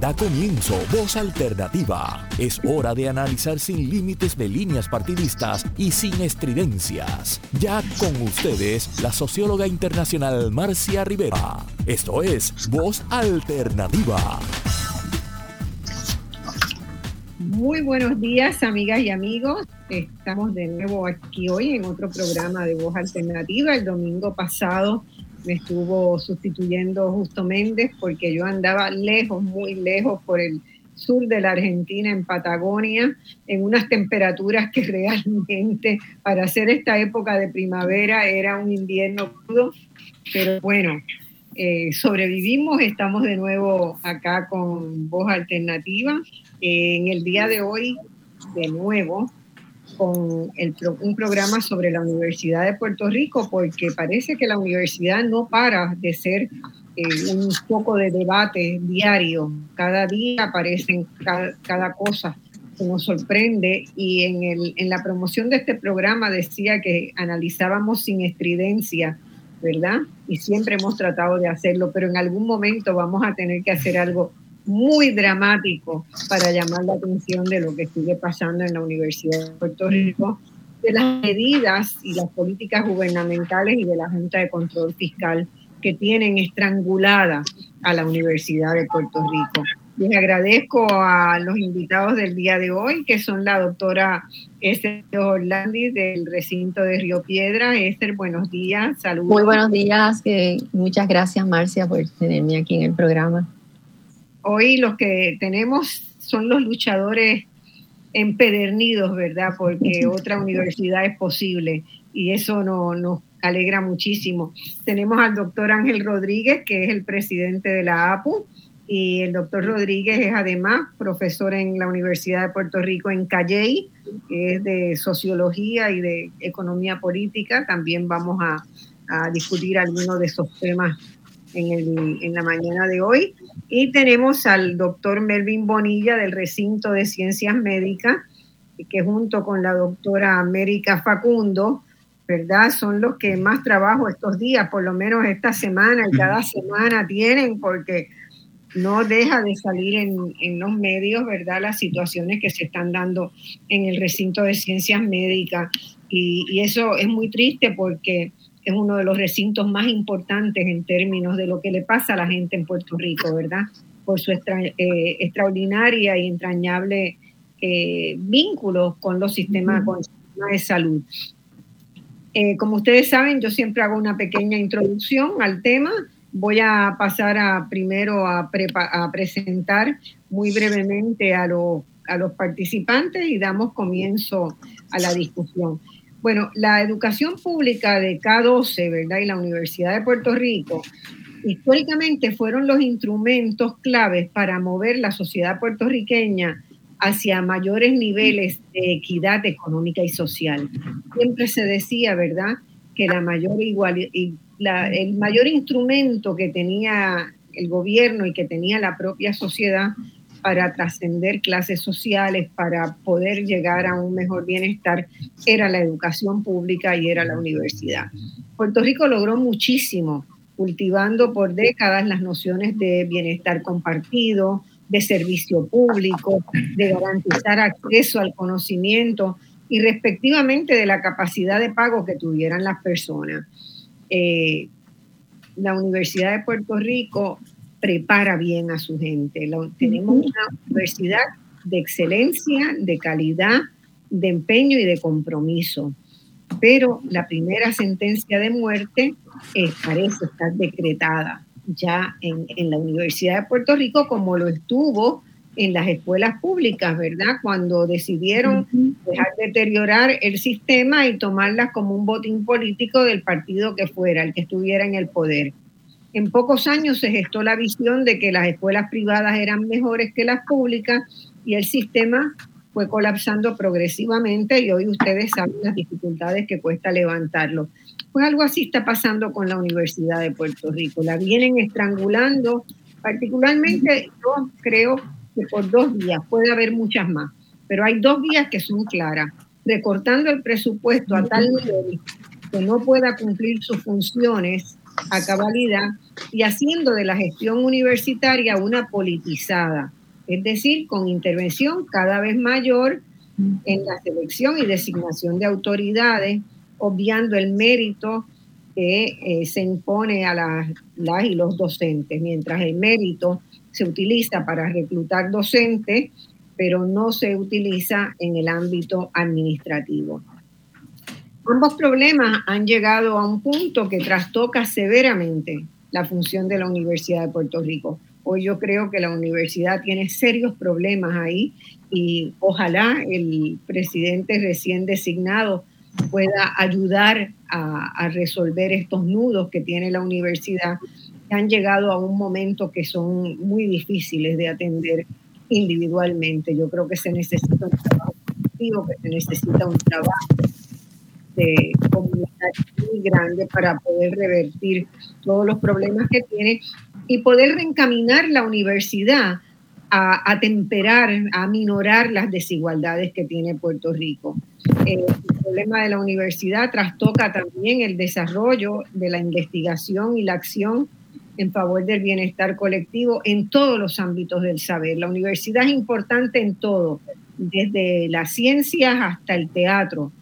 Da comienzo Voz Alternativa. Es hora de analizar sin límites de líneas partidistas y sin estridencias. Ya con ustedes, la socióloga internacional Marcia Rivera. Esto es Voz Alternativa. Muy buenos días, amigas y amigos. Estamos de nuevo aquí hoy en otro programa de Voz Alternativa. El domingo pasado me estuvo sustituyendo Justo Méndez porque yo andaba lejos, muy lejos por el sur de la Argentina, en Patagonia, en unas temperaturas que realmente para hacer esta época de primavera era un invierno crudo, pero bueno, eh, sobrevivimos, estamos de nuevo acá con Voz Alternativa. Eh, en el día de hoy, de nuevo, con un programa sobre la Universidad de Puerto Rico, porque parece que la universidad no para de ser eh, un poco de debate diario. Cada día aparecen cada, cosa que nos sorprende y en, el, en la promoción de este programa decía que analizábamos sin estridencia, ¿verdad? Y siempre hemos tratado de hacerlo, pero en algún momento vamos a tener que hacer algo muy dramático para llamar la atención de lo que sigue pasando en la Universidad de Puerto Rico, de las medidas y las políticas gubernamentales y de la Junta de Control Fiscal que tienen estrangulada a la Universidad de Puerto Rico. Les agradezco a los invitados del día de hoy, que son la doctora Esther Orlandi del recinto de Río Piedra. Esther, buenos días, saludos. Muy buenos días, muchas gracias Marcia por tenerme aquí en el programa hoy los que tenemos son los luchadores empedernidos, ¿verdad? Porque otra universidad es posible y eso nos alegra muchísimo. Tenemos al doctor Ángel Rodríguez, que es el presidente de la APU, y el doctor Rodríguez es además profesor en la Universidad de Puerto Rico en Calley, que es de sociología y de economía política. También vamos a, a discutir algunos de esos temas en, el, en la mañana de hoy. Y tenemos al doctor Melvin Bonilla del recinto de ciencias médicas, que junto con la doctora América Facundo, ¿verdad? Son los que más trabajo estos días, por lo menos esta semana y cada semana tienen, porque no deja de salir en, en, los medios, ¿verdad? Las situaciones que se están dando en el recinto de ciencias médicas. Y, y eso es muy triste porque es uno de los recintos más importantes en términos de lo que le pasa a la gente en Puerto Rico, ¿verdad? Por su eh, extraordinaria y entrañable eh, vínculo con los sistemas, de salud. Eh, como ustedes saben, yo siempre hago una pequeña introducción al tema. Voy a pasar a, primero a, a presentar muy brevemente a, a los participantes y damos comienzo a la discusión. Bueno, la educación pública de K12, ¿verdad? Y la Universidad de Puerto Rico, históricamente fueron los instrumentos claves para mover la sociedad puertorriqueña hacia mayores niveles de equidad económica y social. Siempre se decía, ¿verdad?, que la mayor igual, la, el mayor instrumento que tenía el gobierno y que tenía la propia sociedad para trascender clases sociales, para poder llegar a un mejor bienestar, era la educación pública y era la universidad. Puerto Rico logró muchísimo, cultivando por décadas las nociones de bienestar compartido, de servicio público, de garantizar acceso al conocimiento y respectivamente de la capacidad de pago que tuvieran las personas. Eh, la Universidad de Puerto Rico prepara bien a su gente. tenemos una universidad de excelencia, de calidad, de empeño y de compromiso. Pero la primera sentencia de muerte eh, parece estar decretada ya en, la Universidad de Puerto Rico como lo estuvo en las escuelas públicas, ¿verdad? Cuando decidieron dejar de deteriorar el sistema y tomarlas como un botín político del partido que fuera, el que estuviera en el poder. En pocos años se gestó la visión de que las escuelas privadas eran mejores que las públicas y el sistema fue colapsando progresivamente y hoy ustedes saben las dificultades que cuesta levantarlo. Pues algo así está pasando con la Universidad de Puerto Rico. La vienen estrangulando, particularmente yo creo que por dos vías, puede haber muchas más, pero hay dos vías que son claras. Recortando el presupuesto a tal nivel que no pueda cumplir sus funciones a cabalidad y haciendo de la gestión universitaria una politizada, es decir, con intervención cada vez mayor en la selección y designación de autoridades, obviando el mérito que eh, se impone a las, las y los docentes, mientras el mérito se utiliza para reclutar docentes, pero no se utiliza en el ámbito administrativo. Ambos problemas han llegado a un punto que trastoca severamente la función de la Universidad de Puerto Rico. Hoy yo creo que la universidad tiene serios problemas ahí y ojalá el presidente recién designado pueda ayudar a, resolver estos nudos que tiene la universidad, que han llegado a un momento que son muy difíciles de atender individualmente. Yo creo que se necesita un trabajo que se necesita un trabajo de comunidad muy grande para poder revertir todos los problemas que tiene y poder reencaminar la universidad a, a temperar, a minorar las desigualdades que tiene Puerto Rico. Eh, el problema de la universidad trastoca también el desarrollo de la investigación y la acción en favor del bienestar colectivo en todos los ámbitos del saber. La universidad es importante en todo, desde las ciencias hasta el teatro.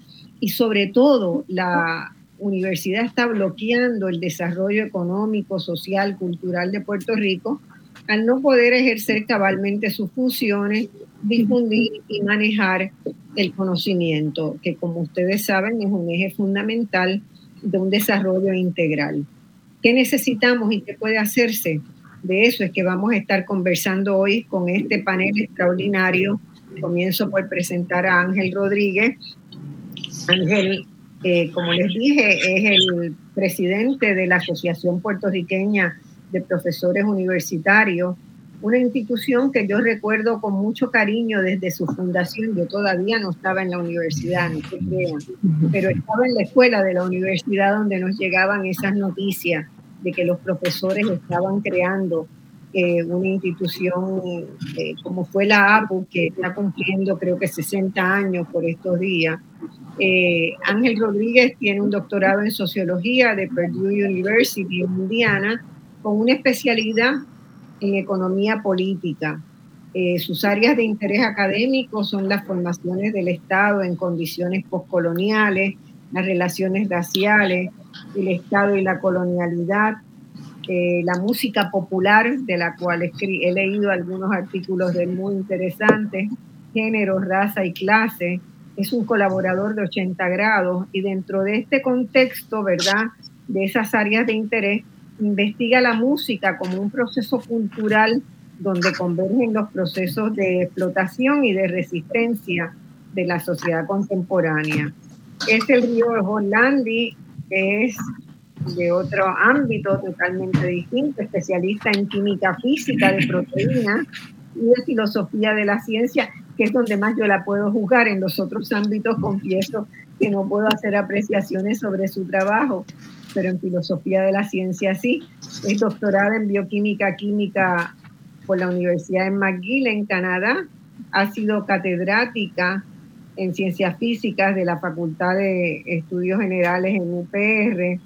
Y sobre todo, la universidad está bloqueando el desarrollo económico, social, cultural de Puerto Rico al no poder ejercer cabalmente sus funciones, difundir y manejar el conocimiento, que como ustedes saben es un eje fundamental de un desarrollo integral. ¿Qué necesitamos y qué puede hacerse? De eso es que vamos a estar conversando hoy con este panel extraordinario. Comienzo por presentar a Ángel Rodríguez. Ángel, eh, como les dije, es el presidente de la Asociación Puertorriqueña de Profesores Universitarios, una institución que yo recuerdo con mucho cariño desde su fundación. Yo todavía no estaba en la universidad, no se crean, pero estaba en la escuela de la universidad donde nos llegaban esas noticias de que los profesores estaban creando eh, una institución eh, como fue la APU, que está cumpliendo creo que 60 años por estos días. Eh, Ángel Rodríguez tiene un doctorado en sociología de Purdue University en Indiana, con una especialidad en economía política. sus áreas de interés académico son las formaciones del Estado en condiciones postcoloniales, las relaciones raciales, el Estado y la colonialidad, eh, la música popular, de la cual he leído algunos artículos de muy interesantes, género, raza y clase. Es un colaborador de 80 grados y dentro de este contexto, ¿verdad? De esas áreas de interés, investiga la música como un proceso cultural donde convergen los procesos de explotación y de resistencia de la sociedad contemporánea. Es el río Hollandi, que es de otro ámbito totalmente distinto, especialista en química física de proteínas y de filosofía de la ciencia, que es donde más yo la puedo juzgar. En los otros ámbitos confieso que no puedo hacer apreciaciones sobre su trabajo, pero en filosofía de la ciencia sí. Es doctorada en bioquímica química por la Universidad de McGill en Canadá. Ha sido catedrática en ciencias físicas de la Facultad de Estudios Generales en UPR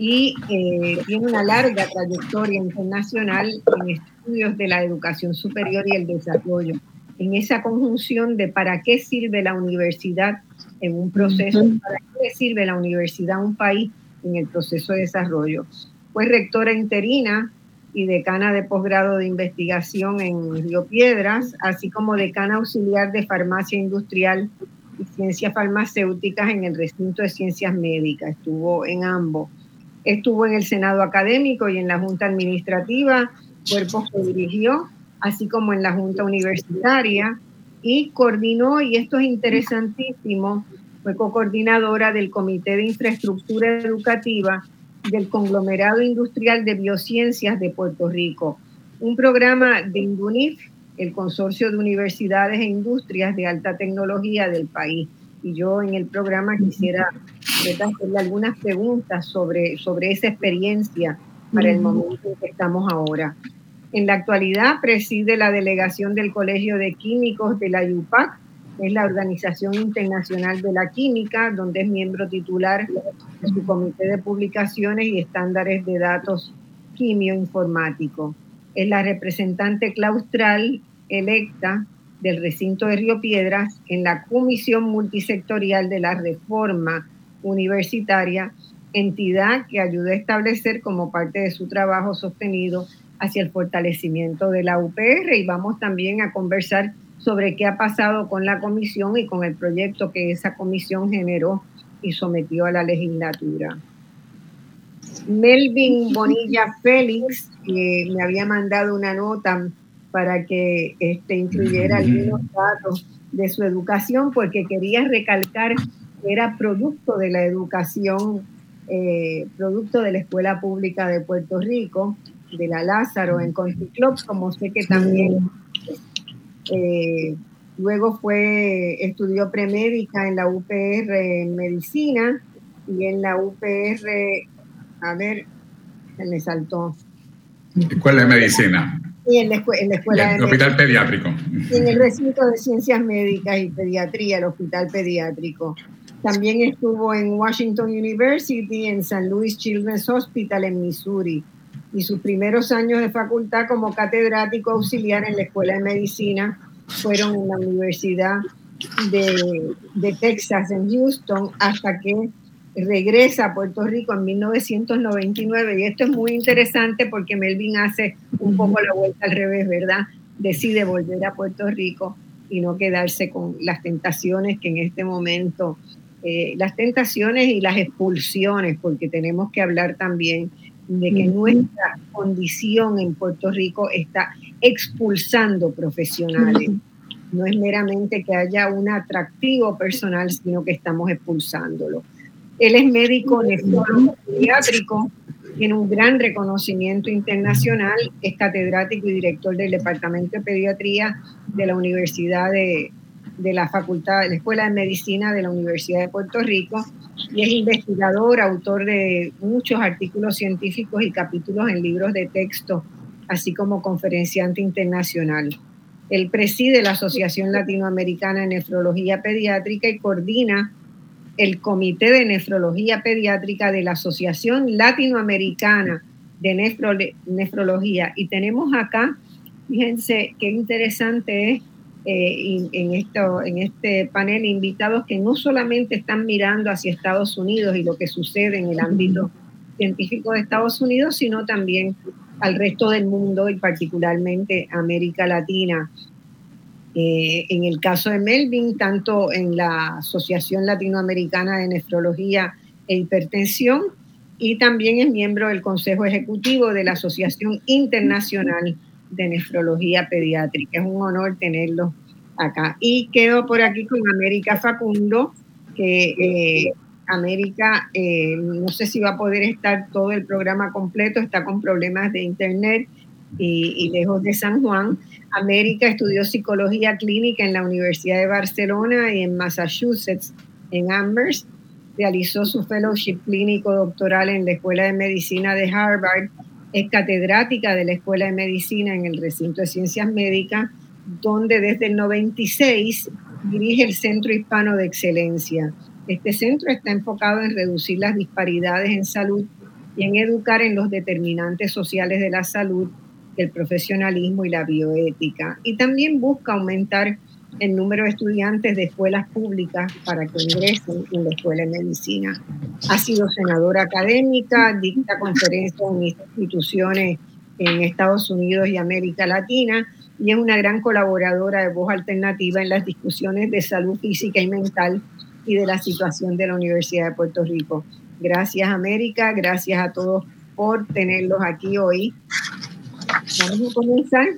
y eh, tiene una larga trayectoria internacional en estudios de la educación superior y el desarrollo. En esa conjunción de para qué sirve la universidad en un proceso, para qué sirve la universidad a un país en el proceso de desarrollo. Fue rectora interina y decana de posgrado de investigación en Río Piedras, así como decana auxiliar de farmacia industrial y ciencias farmacéuticas en el recinto de ciencias médicas. Estuvo en ambos. Estuvo en el Senado académico y en la Junta Administrativa, cuerpo que dirigió, así como en la Junta Universitaria, y coordinó, y esto es interesantísimo, fue co-coordinadora del Comité de Infraestructura Educativa del Conglomerado Industrial de Biociencias de Puerto Rico, un programa de INDUNIF, el Consorcio de Universidades e Industrias de Alta Tecnología del país. Y yo en el programa quisiera hacerle algunas preguntas sobre, sobre esa experiencia para el momento en que estamos ahora. En la actualidad preside la delegación del Colegio de Químicos de la UPAC, es la Organización Internacional de la Química, donde es miembro titular de su Comité de Publicaciones y Estándares de Datos Quimioinformáticos. Es la representante claustral electa del recinto de Río Piedras en la Comisión Multisectorial de la Reforma Universitaria, entidad que ayuda a establecer como parte de su trabajo sostenido hacia el fortalecimiento de la UPR y vamos también a conversar sobre qué ha pasado con la comisión y con el proyecto que esa comisión generó y sometió a la legislatura. Melvin Bonilla Félix, que me había mandado una nota para que este, incluyera algunos datos de su educación, porque quería recalcar que era producto de la educación, eh, producto de la Escuela Pública de Puerto Rico, de la Lázaro en Country Club, como sé que también eh, luego fue, estudió premédica en la UPR en medicina y en la UPR, a ver, se me saltó. Escuela de Medicina. Y en la, escuela el Hospital Pediátrico. en el recinto de Ciencias Médicas y Pediatría, el Hospital Pediátrico. También estuvo en Washington University, en San Louis Children's Hospital en Missouri. Y sus primeros años de facultad como catedrático auxiliar en la Escuela de Medicina fueron en la Universidad de, de Texas en Houston hasta que regresa a Puerto Rico en 1999 y esto es muy interesante porque Melvin hace un poco la vuelta al revés, ¿verdad? Decide volver a Puerto Rico y no quedarse con las tentaciones que en este momento, eh, las tentaciones y las expulsiones, porque tenemos que hablar también de que nuestra condición en Puerto Rico está expulsando profesionales. No es meramente que haya un atractivo personal, sino que estamos expulsándolo. Él es médico nefrólogo pediátrico, tiene un gran reconocimiento internacional, es catedrático y director del Departamento de Pediatría de la Universidad de, de la Facultad, de la Escuela de Medicina de la Universidad de Puerto Rico y es investigador, autor de muchos artículos científicos y capítulos en libros de texto, así como conferenciante internacional. Él preside la Asociación Latinoamericana de Nefrología Pediátrica y coordina el Comité de Nefrología Pediátrica de la Asociación Latinoamericana de Nefrología. Y tenemos acá, fíjense qué interesante es eh, en, esto, en este panel invitados que no solamente están mirando hacia Estados Unidos y lo que sucede en el ámbito científico de Estados Unidos, sino también al resto del mundo y particularmente América Latina. Eh, en el caso de Melvin, tanto en la Asociación Latinoamericana de Nefrología e Hipertensión y también es miembro del Consejo Ejecutivo de la Asociación Internacional de Nefrología Pediátrica. Es un honor tenerlo acá. Y quedo por aquí con América Facundo, que eh, América, eh, no sé si va a poder estar todo el programa completo, está con problemas de internet y, y lejos de San Juan América estudió psicología clínica en la Universidad de Barcelona y en Massachusetts, en Amherst. Realizó su fellowship clínico doctoral en la Escuela de Medicina de Harvard. Es catedrática de la Escuela de Medicina en el recinto de Ciencias Médicas, donde desde el 96 dirige el Centro Hispano de Excelencia. Este centro está enfocado en reducir las disparidades en salud y en educar en los determinantes sociales de la salud el profesionalismo y la bioética. Y también busca aumentar el número de estudiantes de escuelas públicas para que ingresen en la escuela de medicina. Ha sido senadora académica, dicta conferencias en instituciones en Estados Unidos y América Latina y es una gran colaboradora de voz alternativa en las discusiones de salud física y mental y de la situación de la Universidad de Puerto Rico. Gracias América, gracias a todos por tenerlos aquí hoy. Vamos a comenzar.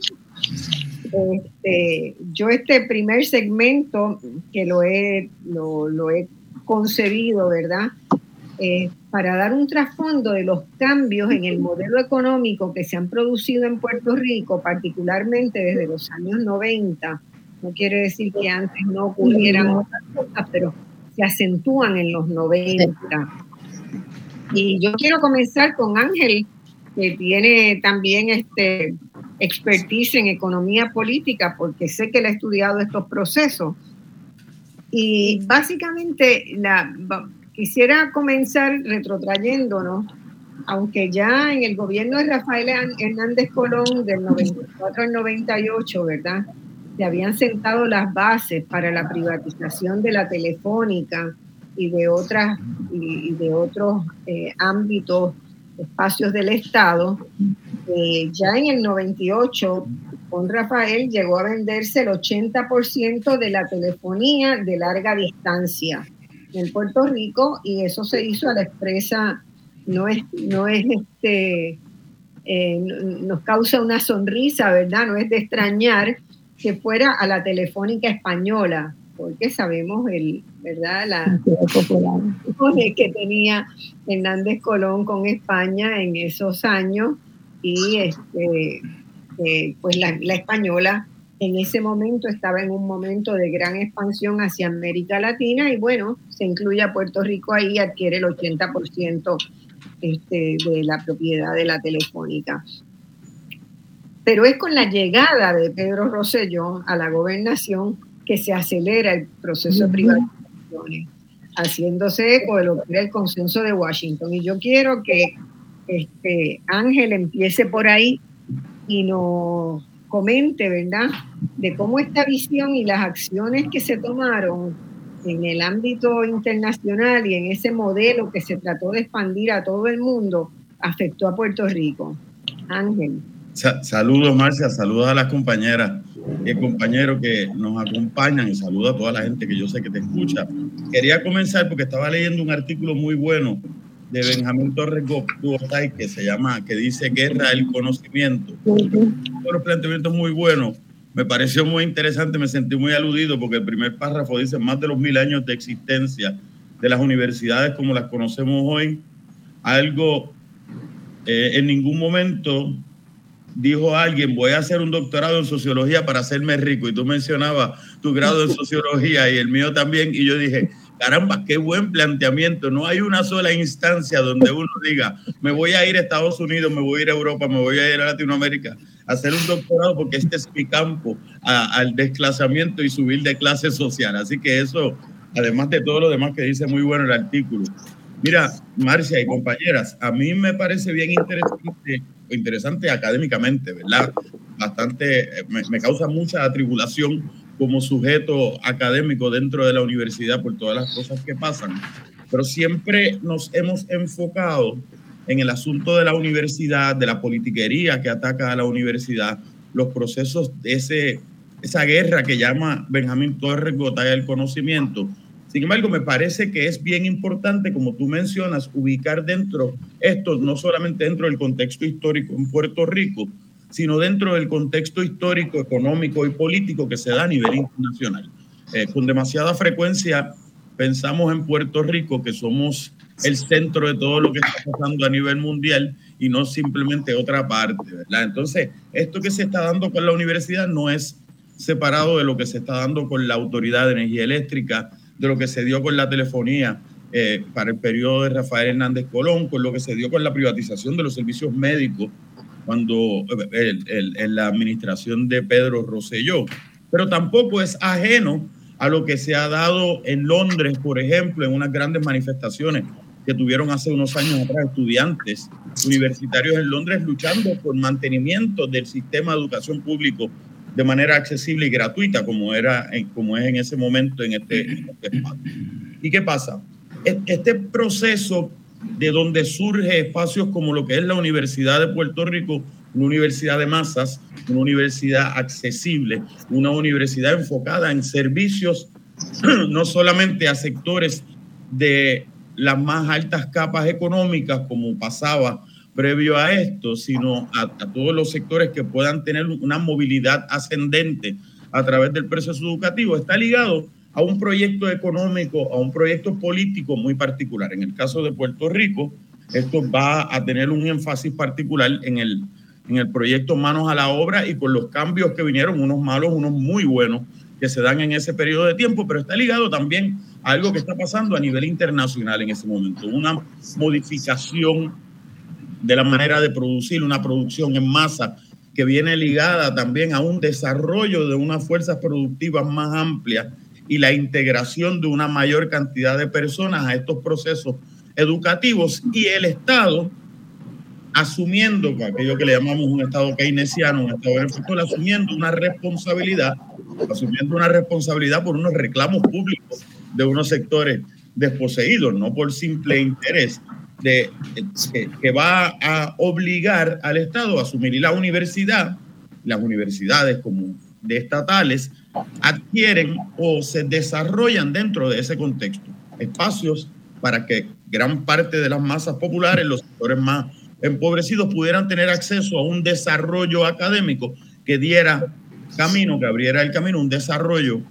Este, yo este primer segmento que lo he, lo, he concebido, ¿verdad? Eh, para dar un trasfondo de los cambios en el modelo económico que se han producido en Puerto Rico, particularmente desde los años 90. No quiere decir que antes no ocurrieran otras cosas, pero se acentúan en los 90. Y yo quiero comenzar con Ángel que tiene también este expertise en economía política, porque sé que él ha estudiado estos procesos. Y básicamente la, quisiera comenzar retrotrayéndonos, aunque ya en el gobierno de Rafael Hernández Colón del 94 al 98, ¿verdad? Se habían sentado las bases para la privatización de la telefónica y de otras y, de otros eh, ámbitos, espacios del Estado. Eh, ya en el 98, con Rafael llegó a venderse el 80% de la telefonía de larga distancia en Puerto Rico y eso se hizo a la expresa, no es, no es este, eh, nos causa una sonrisa, ¿verdad? No es de extrañar que fuera a la telefónica española, porque sabemos el, ¿verdad? La que tenía Hernández Colón con España en esos años y este, eh, pues la, la española en ese momento estaba en un momento de gran expansión hacia América Latina y bueno, se incluye a Puerto Rico ahí, adquiere el 80% este, de la propiedad de la telefónica. Pero es con la llegada de Pedro Rosselló a la gobernación que se acelera el proceso de privatizaciones, haciéndose eco de lo que era el consenso de Washington. Y yo quiero que este, Ángel empiece por ahí y nos comente, ¿verdad?, de cómo esta visión y las acciones que se tomaron en el ámbito internacional y en ese modelo que se trató de expandir a todo el mundo afectó a Puerto Rico. Ángel. Saludos, Marcia, saludos a las compañeras y compañeros que nos acompañan y saludos a toda la gente que yo sé que te escucha. Quería comenzar porque estaba leyendo un artículo muy bueno de Benjamín Torres Gotay que se llama, que dice Guerra del Conocimiento. Un planteamiento muy bueno. Me pareció muy interesante, me sentí muy aludido porque el primer párrafo dice más de los mil años de existencia de las universidades como las conocemos hoy. Algo eh, en ningún momento dijo alguien, voy a hacer un doctorado en sociología para hacerme rico. Y tú mencionabas tu grado en sociología y el mío también. Y yo dije, caramba, qué buen planteamiento. No hay una sola instancia donde uno diga, me voy a ir a Estados Unidos, me voy a ir a Europa, me voy a ir a Latinoamérica a hacer un doctorado porque este es mi campo al desclasamiento y subir de clase social. Así que eso, además de todo lo demás que dice muy bueno el artículo. Mira, Marcia y compañeras, a mí me parece bien interesante, interesante académicamente, ¿verdad? Bastante, me, me causa mucha atribulación como sujeto académico dentro de la universidad por todas las cosas que pasan, pero siempre nos hemos enfocado en el asunto de la universidad, de la politiquería que ataca a la universidad, los procesos de ese, esa guerra que llama Benjamín Torres Gotay del conocimiento. Sin embargo, me parece que es bien importante, como tú mencionas, ubicar dentro esto, no solamente dentro del contexto histórico en Puerto Rico, sino dentro del contexto histórico, económico y político que se da a nivel internacional. Eh, con demasiada frecuencia pensamos en Puerto Rico que somos el centro de todo lo que está pasando a nivel mundial y no simplemente otra parte, ¿verdad? Entonces, esto que se está dando con la universidad no es separado de lo que se está dando con la Autoridad de Energía Eléctrica, de lo que se dio con la telefonía eh, para el periodo de Rafael Hernández Colón, con lo que se dio con la privatización de los servicios médicos cuando en la administración de Pedro Rosselló, pero tampoco es ajeno a lo que se ha dado en Londres, por ejemplo, en unas grandes manifestaciones que tuvieron hace unos años atrás estudiantes universitarios en Londres luchando por mantenimiento del sistema de educación público de manera accesible y gratuita, como, era, como es en ese momento en este, en este espacio. ¿Y qué pasa? Este proceso de donde surge espacios como lo que es la Universidad de Puerto Rico, una universidad de masas, una universidad accesible, una universidad enfocada en servicios no solamente a sectores de las más altas capas económicas como pasaba previo a esto, sino a, a, todos los sectores que puedan tener una movilidad ascendente a través del proceso educativo. Está ligado a un proyecto económico, a un proyecto político muy particular. En el caso de Puerto Rico, esto va a tener un énfasis particular en el, en el proyecto Manos a la Obra y con los cambios que vinieron, unos malos, unos muy buenos, que se dan en ese periodo de tiempo, pero está ligado también a algo que está pasando a nivel internacional en ese momento, una modificación de la manera de producir, una producción en masa que viene ligada también a un desarrollo de unas fuerzas productivas más amplias y la integración de una mayor cantidad de personas a estos procesos educativos y el Estado asumiendo aquello que le llamamos un Estado keynesiano, un Estado benefactor, asumiendo una responsabilidad, asumiendo una responsabilidad por unos reclamos públicos de unos sectores desposeídos, no por simple interés que, va a obligar al Estado a asumir. Y la universidad, las universidades como de estatales, adquieren o se desarrollan dentro de ese contexto espacios para que gran parte de las masas populares, los sectores más empobrecidos, pudieran tener acceso a un desarrollo académico que diera camino, que abriera el camino, un desarrollo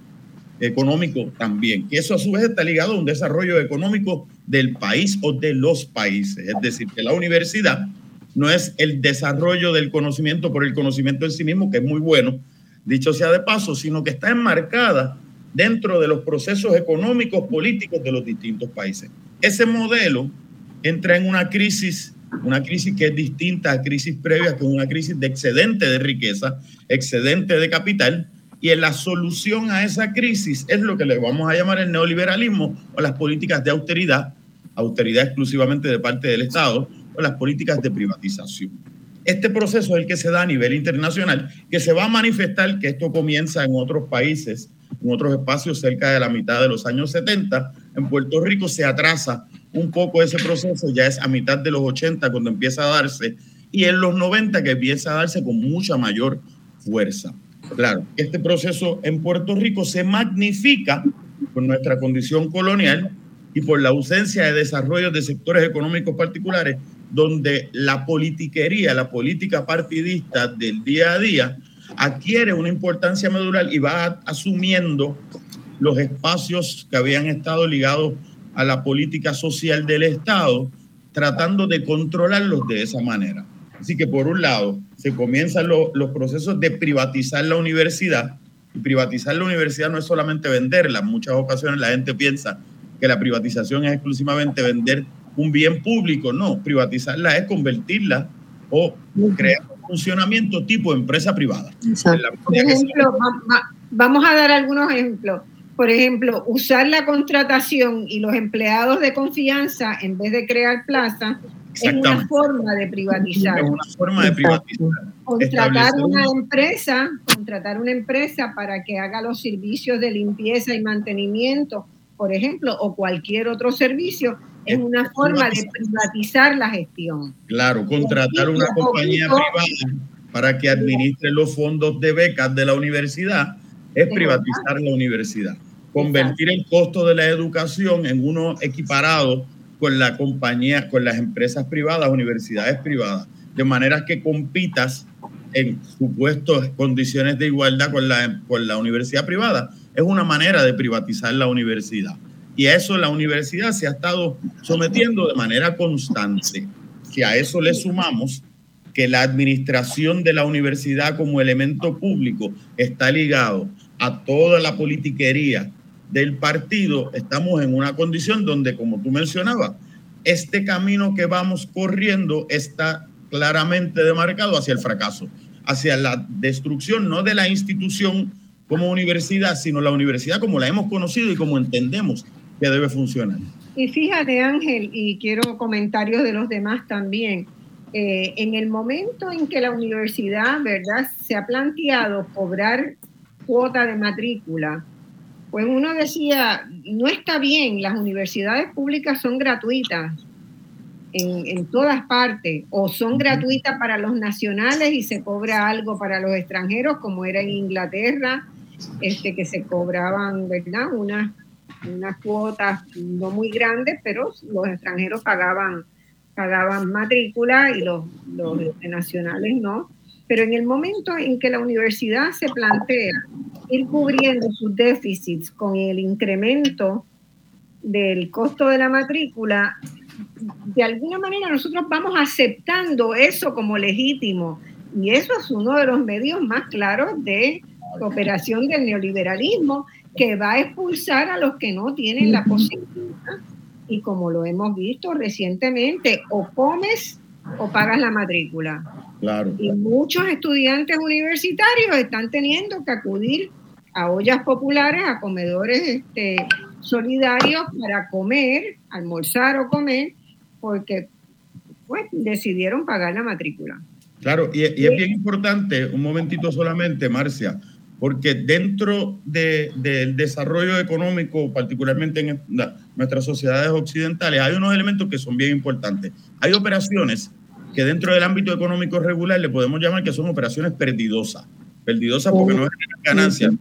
económico también, que eso a su vez está ligado a un desarrollo económico del país o de los países. Es decir, que la universidad no es el desarrollo del conocimiento por el conocimiento en sí mismo, que es muy bueno, dicho sea de paso, sino que está enmarcada dentro de los procesos económicos, políticos de los distintos países. Ese modelo entra en una crisis, una crisis que es distinta a crisis previas, que es una crisis de excedente de riqueza, excedente de capital, y en la solución a esa crisis es lo que le vamos a llamar el neoliberalismo o las políticas de austeridad, austeridad exclusivamente de parte del Estado, o las políticas de privatización. Este proceso es el que se da a nivel internacional, que se va a manifestar que esto comienza en otros países, en otros espacios cerca de la mitad de los años 70. En Puerto Rico se atrasa un poco ese proceso, ya es a mitad de los 80 cuando empieza a darse, y en los 90 que empieza a darse con mucha mayor fuerza. Claro, este proceso en Puerto Rico se magnifica por nuestra condición colonial y por la ausencia de desarrollo de sectores económicos particulares, donde la politiquería, la política partidista del día a día adquiere una importancia medular y va asumiendo los espacios que habían estado ligados a la política social del Estado, tratando de controlarlos de esa manera. Así que por un lado, se comienzan los procesos de privatizar la universidad. Y privatizar la universidad no es solamente venderla. En muchas ocasiones la gente piensa que la privatización es exclusivamente vender un bien público. No, privatizarla es convertirla o crear un funcionamiento tipo empresa privada. Por ejemplo, vamos a dar algunos ejemplos. Por ejemplo, usar la contratación y los empleados de confianza en vez de crear plazas es una forma de privatizar. Es una forma de privatizar. Contratar una empresa, contratar una empresa para que haga los servicios de limpieza y mantenimiento, por ejemplo, o cualquier otro servicio, es una forma de privatizar la gestión. Claro, contratar una compañía privada para que administre los fondos de becas de la universidad es privatizar la universidad. Convertir el costo de la educación en uno equiparado con la compañía, con las empresas privadas, universidades privadas, de manera que compitas en supuestas condiciones de igualdad con la, con la universidad privada. Es una manera de privatizar la universidad. Y a eso la universidad se ha estado sometiendo de manera constante. Si a eso le sumamos que la administración de la universidad como elemento público está ligado a toda la politiquería del partido, estamos en una condición donde, como tú mencionabas, este camino que vamos corriendo está claramente demarcado hacia el fracaso, hacia la destrucción no de la institución como universidad, sino la universidad como la hemos conocido y como entendemos que debe funcionar. Y fíjate Ángel, y quiero comentarios de los demás también, eh, en el momento en que la universidad, ¿verdad?, se ha planteado cobrar cuota de matrícula pues uno decía, no está bien, las universidades públicas son gratuitas en, todas partes, o son gratuitas para los nacionales y se cobra algo para los extranjeros, como era en Inglaterra, este, que se cobraban, ¿verdad? Unas, unas cuotas no muy grandes, pero los extranjeros pagaban, pagaban matrícula y los, los nacionales no. Pero en el momento en que la universidad se plantea ir cubriendo sus déficits con el incremento del costo de la matrícula, de alguna manera nosotros vamos aceptando eso como legítimo. Y eso es uno de los medios más claros de cooperación del neoliberalismo que va a expulsar a los que no tienen la posibilidad. Y como lo hemos visto recientemente, o comes o pagas la matrícula. Y muchos estudiantes universitarios están teniendo que acudir a ollas populares, a comedores este, solidarios para comer, almorzar o comer, porque pues decidieron pagar la matrícula. Claro, y, y es bien importante, un momentito solamente, Marcia, porque dentro del desarrollo económico, particularmente en nuestras sociedades occidentales, hay unos elementos que son bien importantes. Hay operaciones que dentro del ámbito económico regular le podemos llamar que son operaciones perdidosas. Perdidosas porque no generan ganancias,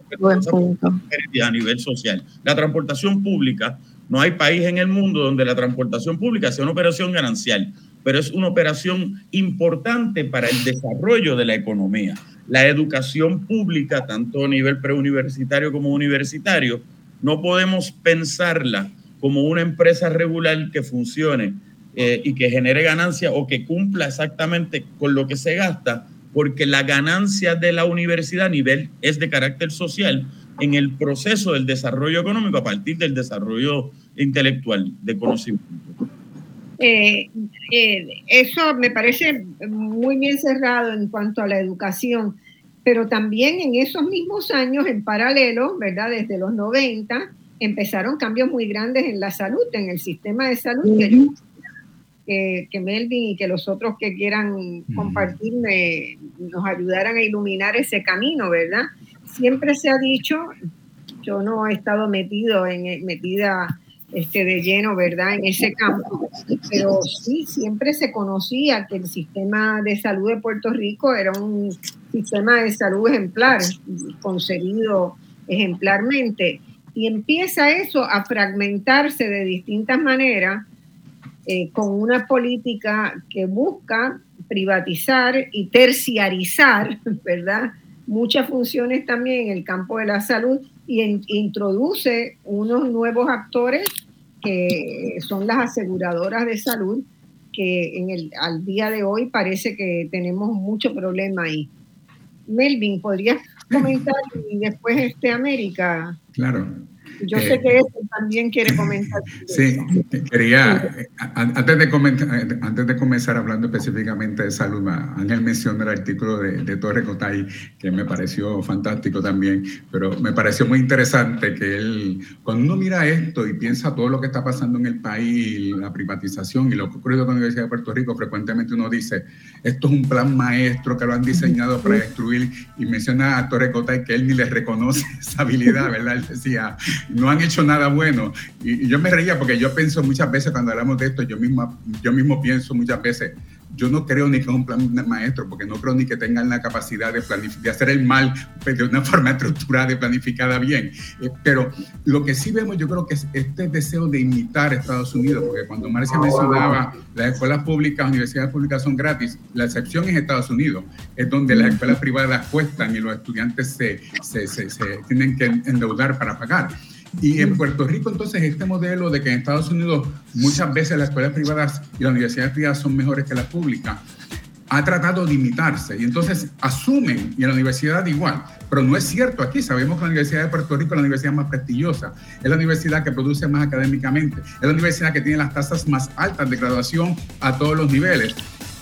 a nivel social. La transportación pública, no hay país en el mundo donde la transportación pública sea una operación ganancial, pero es una operación importante para el desarrollo de la economía la educación pública, tanto a nivel preuniversitario como universitario, no podemos pensarla como una empresa regular que funcione eh, y que genere ganancia o que cumpla exactamente con lo que se gasta, porque la ganancia de la universidad a nivel es de carácter social en el proceso del desarrollo económico a partir del desarrollo intelectual de conocimiento. Eh, eh, eso me parece muy bien cerrado en cuanto a la educación, pero también en esos mismos años, en paralelo, ¿verdad? Desde los 90, empezaron cambios muy grandes en la salud, en el sistema de salud, que, que, Melvin y que los otros que quieran compartirme nos ayudaran a iluminar ese camino, ¿verdad? Siempre se ha dicho, yo no he estado metido en, metida este, de lleno, ¿verdad?, en ese campo. Pero sí, siempre se conocía que el sistema de salud de Puerto Rico era un sistema de salud ejemplar, concebido ejemplarmente. Y empieza eso a fragmentarse de distintas maneras eh, con una política que busca privatizar y terciarizar, ¿verdad? Muchas funciones también en el campo de la salud y introduce unos nuevos actores que son las aseguradoras de salud, que en el, al día de hoy parece que tenemos mucho problema ahí. Melvin, ¿podrías comentar y después este América? Claro. Yo sé que él también quiere comentar. Sí, quería, eh, antes de, comentar, eh, antes de comenzar hablando específicamente de salud, Ángel mencionó el artículo de, de Torre Cotay, que me pareció fantástico también, pero me pareció muy interesante que él, cuando uno mira esto y piensa todo lo que está pasando en el país, la privatización y lo que ha ocurrido con la Universidad de Puerto Rico, frecuentemente uno dice, esto es un plan maestro que lo han diseñado para destruir, y menciona a Torre Cotay que él ni le reconoce esa habilidad, ¿verdad? Él decía, no han hecho nada bueno. Y, yo me reía porque yo pienso muchas veces cuando hablamos de esto, yo mismo, yo mismo pienso muchas veces, yo no creo ni que es un plan maestro, porque no creo ni que tengan la capacidad de, de hacer el mal pues, de una forma estructurada y planificada bien. Eh, pero lo que sí vemos, yo creo que es este deseo de imitar a Estados Unidos, porque cuando Marcia mencionaba las escuelas públicas, universidades públicas son gratis, la excepción es Estados Unidos, es donde las escuelas privadas cuestan y los estudiantes se, se, se tienen que endeudar para pagar. Y en Puerto Rico, entonces, este modelo de que en Estados Unidos muchas veces las escuelas privadas y las universidades privadas son mejores que las públicas, ha tratado de imitarse. Y entonces asumen, y en la universidad igual, pero no es cierto aquí. Sabemos que la Universidad de Puerto Rico es la universidad más prestigiosa, es la universidad que produce más académicamente, es la universidad que tiene las tasas más altas de graduación a todos los niveles.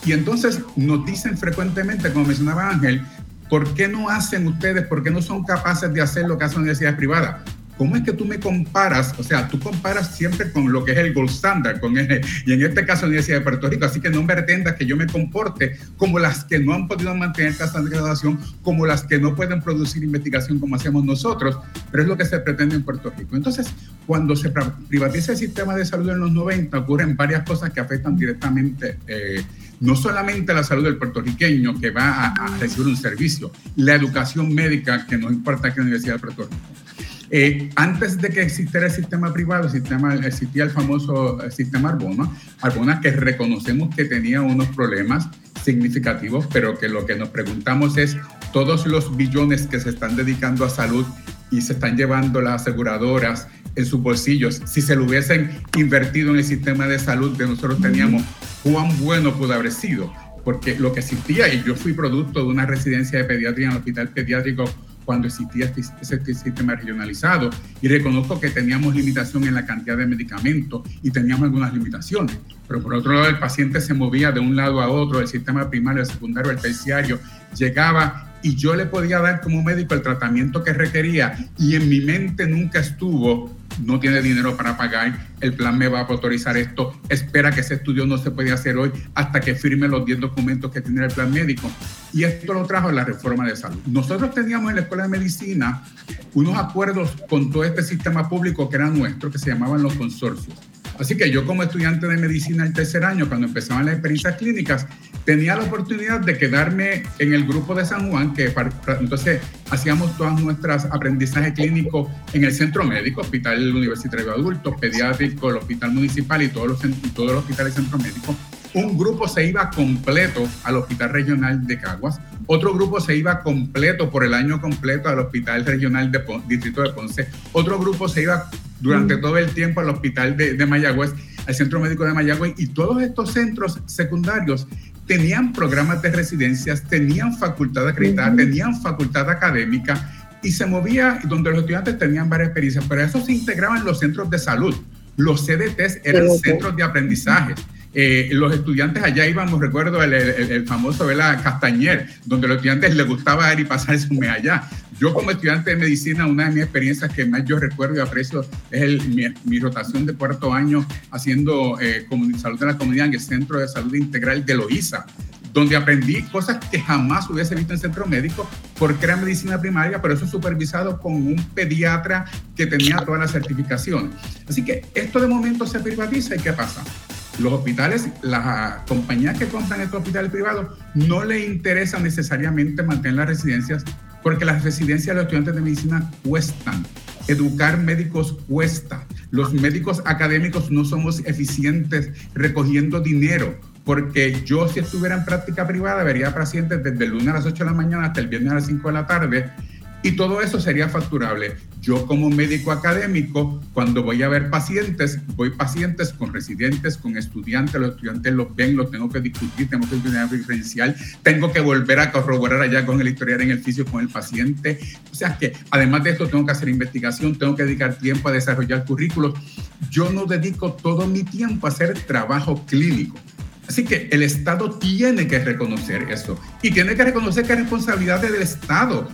Y entonces nos dicen frecuentemente, como mencionaba Ángel, ¿por qué no hacen ustedes, por qué no son capaces de hacer lo que hacen universidades privadas? ¿Cómo es que tú me comparas? O sea, tú comparas siempre con lo que es el gold standard, con el, y en este caso la Universidad de Puerto Rico, así que no me pretendas que yo me comporte como las que no han podido mantener tasas de graduación, como las que no pueden producir investigación como hacemos nosotros, pero es lo que se pretende en Puerto Rico. Entonces, cuando se privatiza el sistema de salud en los 90, ocurren varias cosas que afectan directamente. Eh, no solamente la salud del puertorriqueño que va a, a recibir un servicio, la educación médica que nos importa la Universidad de Puerto Rico eh, antes de que existiera el sistema privado, el sistema, existía el famoso sistema Arbona, Arbona que reconocemos que tenía unos problemas significativos, pero que lo que nos preguntamos es todos los billones que se están dedicando a salud y se están llevando las aseguradoras en sus bolsillos, si se lo hubiesen invertido en el sistema de salud que nosotros teníamos, cuán bueno pudo haber sido. Porque lo que existía, y yo fui producto de una residencia de pediatría en el hospital pediátrico cuando existía este, ese sistema regionalizado. Y reconozco que teníamos limitación en la cantidad de medicamentos y teníamos algunas limitaciones, pero por otro lado el paciente se movía de un lado a otro, del sistema primario, el secundario, el terciario, llegaba y yo le podía dar como médico el tratamiento que requería y en mi mente nunca estuvo no tiene dinero para pagar, el plan me va a autorizar esto, espera que ese estudio no se puede hacer hoy hasta que firme los 10 documentos que tiene el plan médico. Y esto lo trajo la reforma de salud. Nosotros teníamos en la Escuela de Medicina unos acuerdos con todo este sistema público que era nuestro, que se llamaban los consorcios. Así que yo como estudiante de medicina el tercer año, cuando empezaban las experiencias clínicas, tenía la oportunidad de quedarme en el grupo de San Juan, que entonces hacíamos todas nuestras aprendizajes clínicos en el centro médico, Hospital Universitario de Adultos, Pediátrico, el Hospital Municipal y todos los, todos los hospitales centro médico. Un grupo se iba completo al Hospital Regional de Caguas, otro grupo se iba completo por el año completo al Hospital Regional de Distrito de Ponce, otro grupo se iba durante mm. todo el tiempo al hospital de, de, Mayagüez, al Centro Médico de Mayagüez, y todos estos centros secundarios tenían programas de residencias, tenían facultad acreditada, tenían facultad académica, y se movía donde los estudiantes tenían varias experiencias, pero eso se integraban los centros de salud. Los CDTs eran centros de aprendizaje. Eh, los estudiantes allá íbamos, recuerdo el, el, famoso Vela Castañer, donde los estudiantes les gustaba ir y pasarse un mes allá. Yo como estudiante de medicina, una de mis experiencias que más yo recuerdo y aprecio es mi, rotación de cuarto año haciendo eh, salud de la comunidad en el Centro de Salud Integral de Loíza, donde aprendí cosas que jamás hubiese visto en centro médico porque era medicina primaria, pero eso supervisado con un pediatra que tenía todas las certificaciones. Así que esto de momento se privatiza y ¿qué pasa? Los hospitales, las compañías que compran estos hospitales privados, no le interesa necesariamente mantener las residencias porque las residencias de los estudiantes de medicina cuestan. Educar médicos cuesta. Los médicos académicos no somos eficientes recogiendo dinero, porque yo si estuviera en práctica privada vería pacientes desde el lunes a las 8 de la mañana hasta el viernes a las 5 de la tarde y todo eso sería facturable. Yo como médico académico, cuando voy a ver pacientes, voy pacientes con residentes, con estudiantes, los estudiantes los ven, los tengo que discutir, tengo que tener diferencial, tengo que volver a corroborar allá con el historial en el fisio con el paciente. O sea que además de esto tengo que hacer investigación, tengo que dedicar tiempo a desarrollar currículos. Yo no dedico todo mi tiempo a hacer trabajo clínico. Así que el Estado tiene que reconocer eso y tiene que reconocer que es responsabilidad del Estado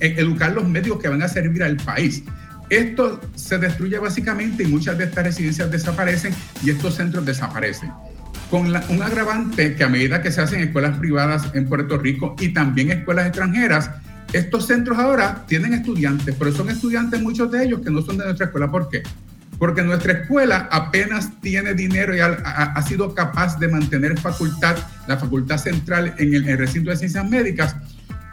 e, educar los medios que van a servir al país. Esto se destruye básicamente y muchas de estas residencias desaparecen y estos centros desaparecen. Con un agravante que a medida que se hacen escuelas privadas en Puerto Rico y también escuelas extranjeras, estos centros ahora tienen estudiantes, pero son estudiantes muchos de ellos que no son de nuestra escuela. ¿Por qué? Porque nuestra escuela apenas tiene dinero y ha, sido capaz de mantener facultad, la facultad central en el, recinto de ciencias médicas,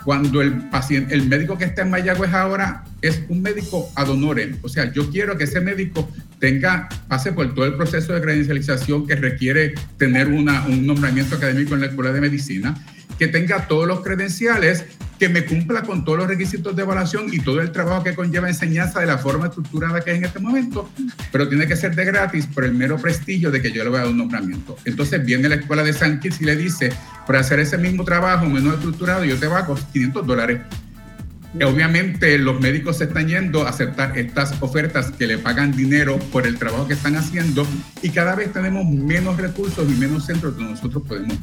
cuando el paciente, el médico que está en Mayagüez ahora es un médico ad honorem. O sea, yo quiero que ese médico tenga, pase por todo el proceso de credencialización que requiere tener una, un nombramiento académico en la Escuela de Medicina, que tenga todos los credenciales que me cumpla con todos los requisitos de evaluación y todo el trabajo que conlleva enseñanza de la forma estructurada que es en este momento, pero tiene que ser de gratis por el mero prestigio de que yo le voy a dar un nombramiento. Entonces viene la escuela de San Kitts y le dice, para hacer ese mismo trabajo menos estructurado, yo te pago 500 dólares. Obviamente los médicos se están yendo a aceptar estas ofertas que le pagan dinero por el trabajo que están haciendo y cada vez tenemos menos recursos y menos centros donde nosotros podemos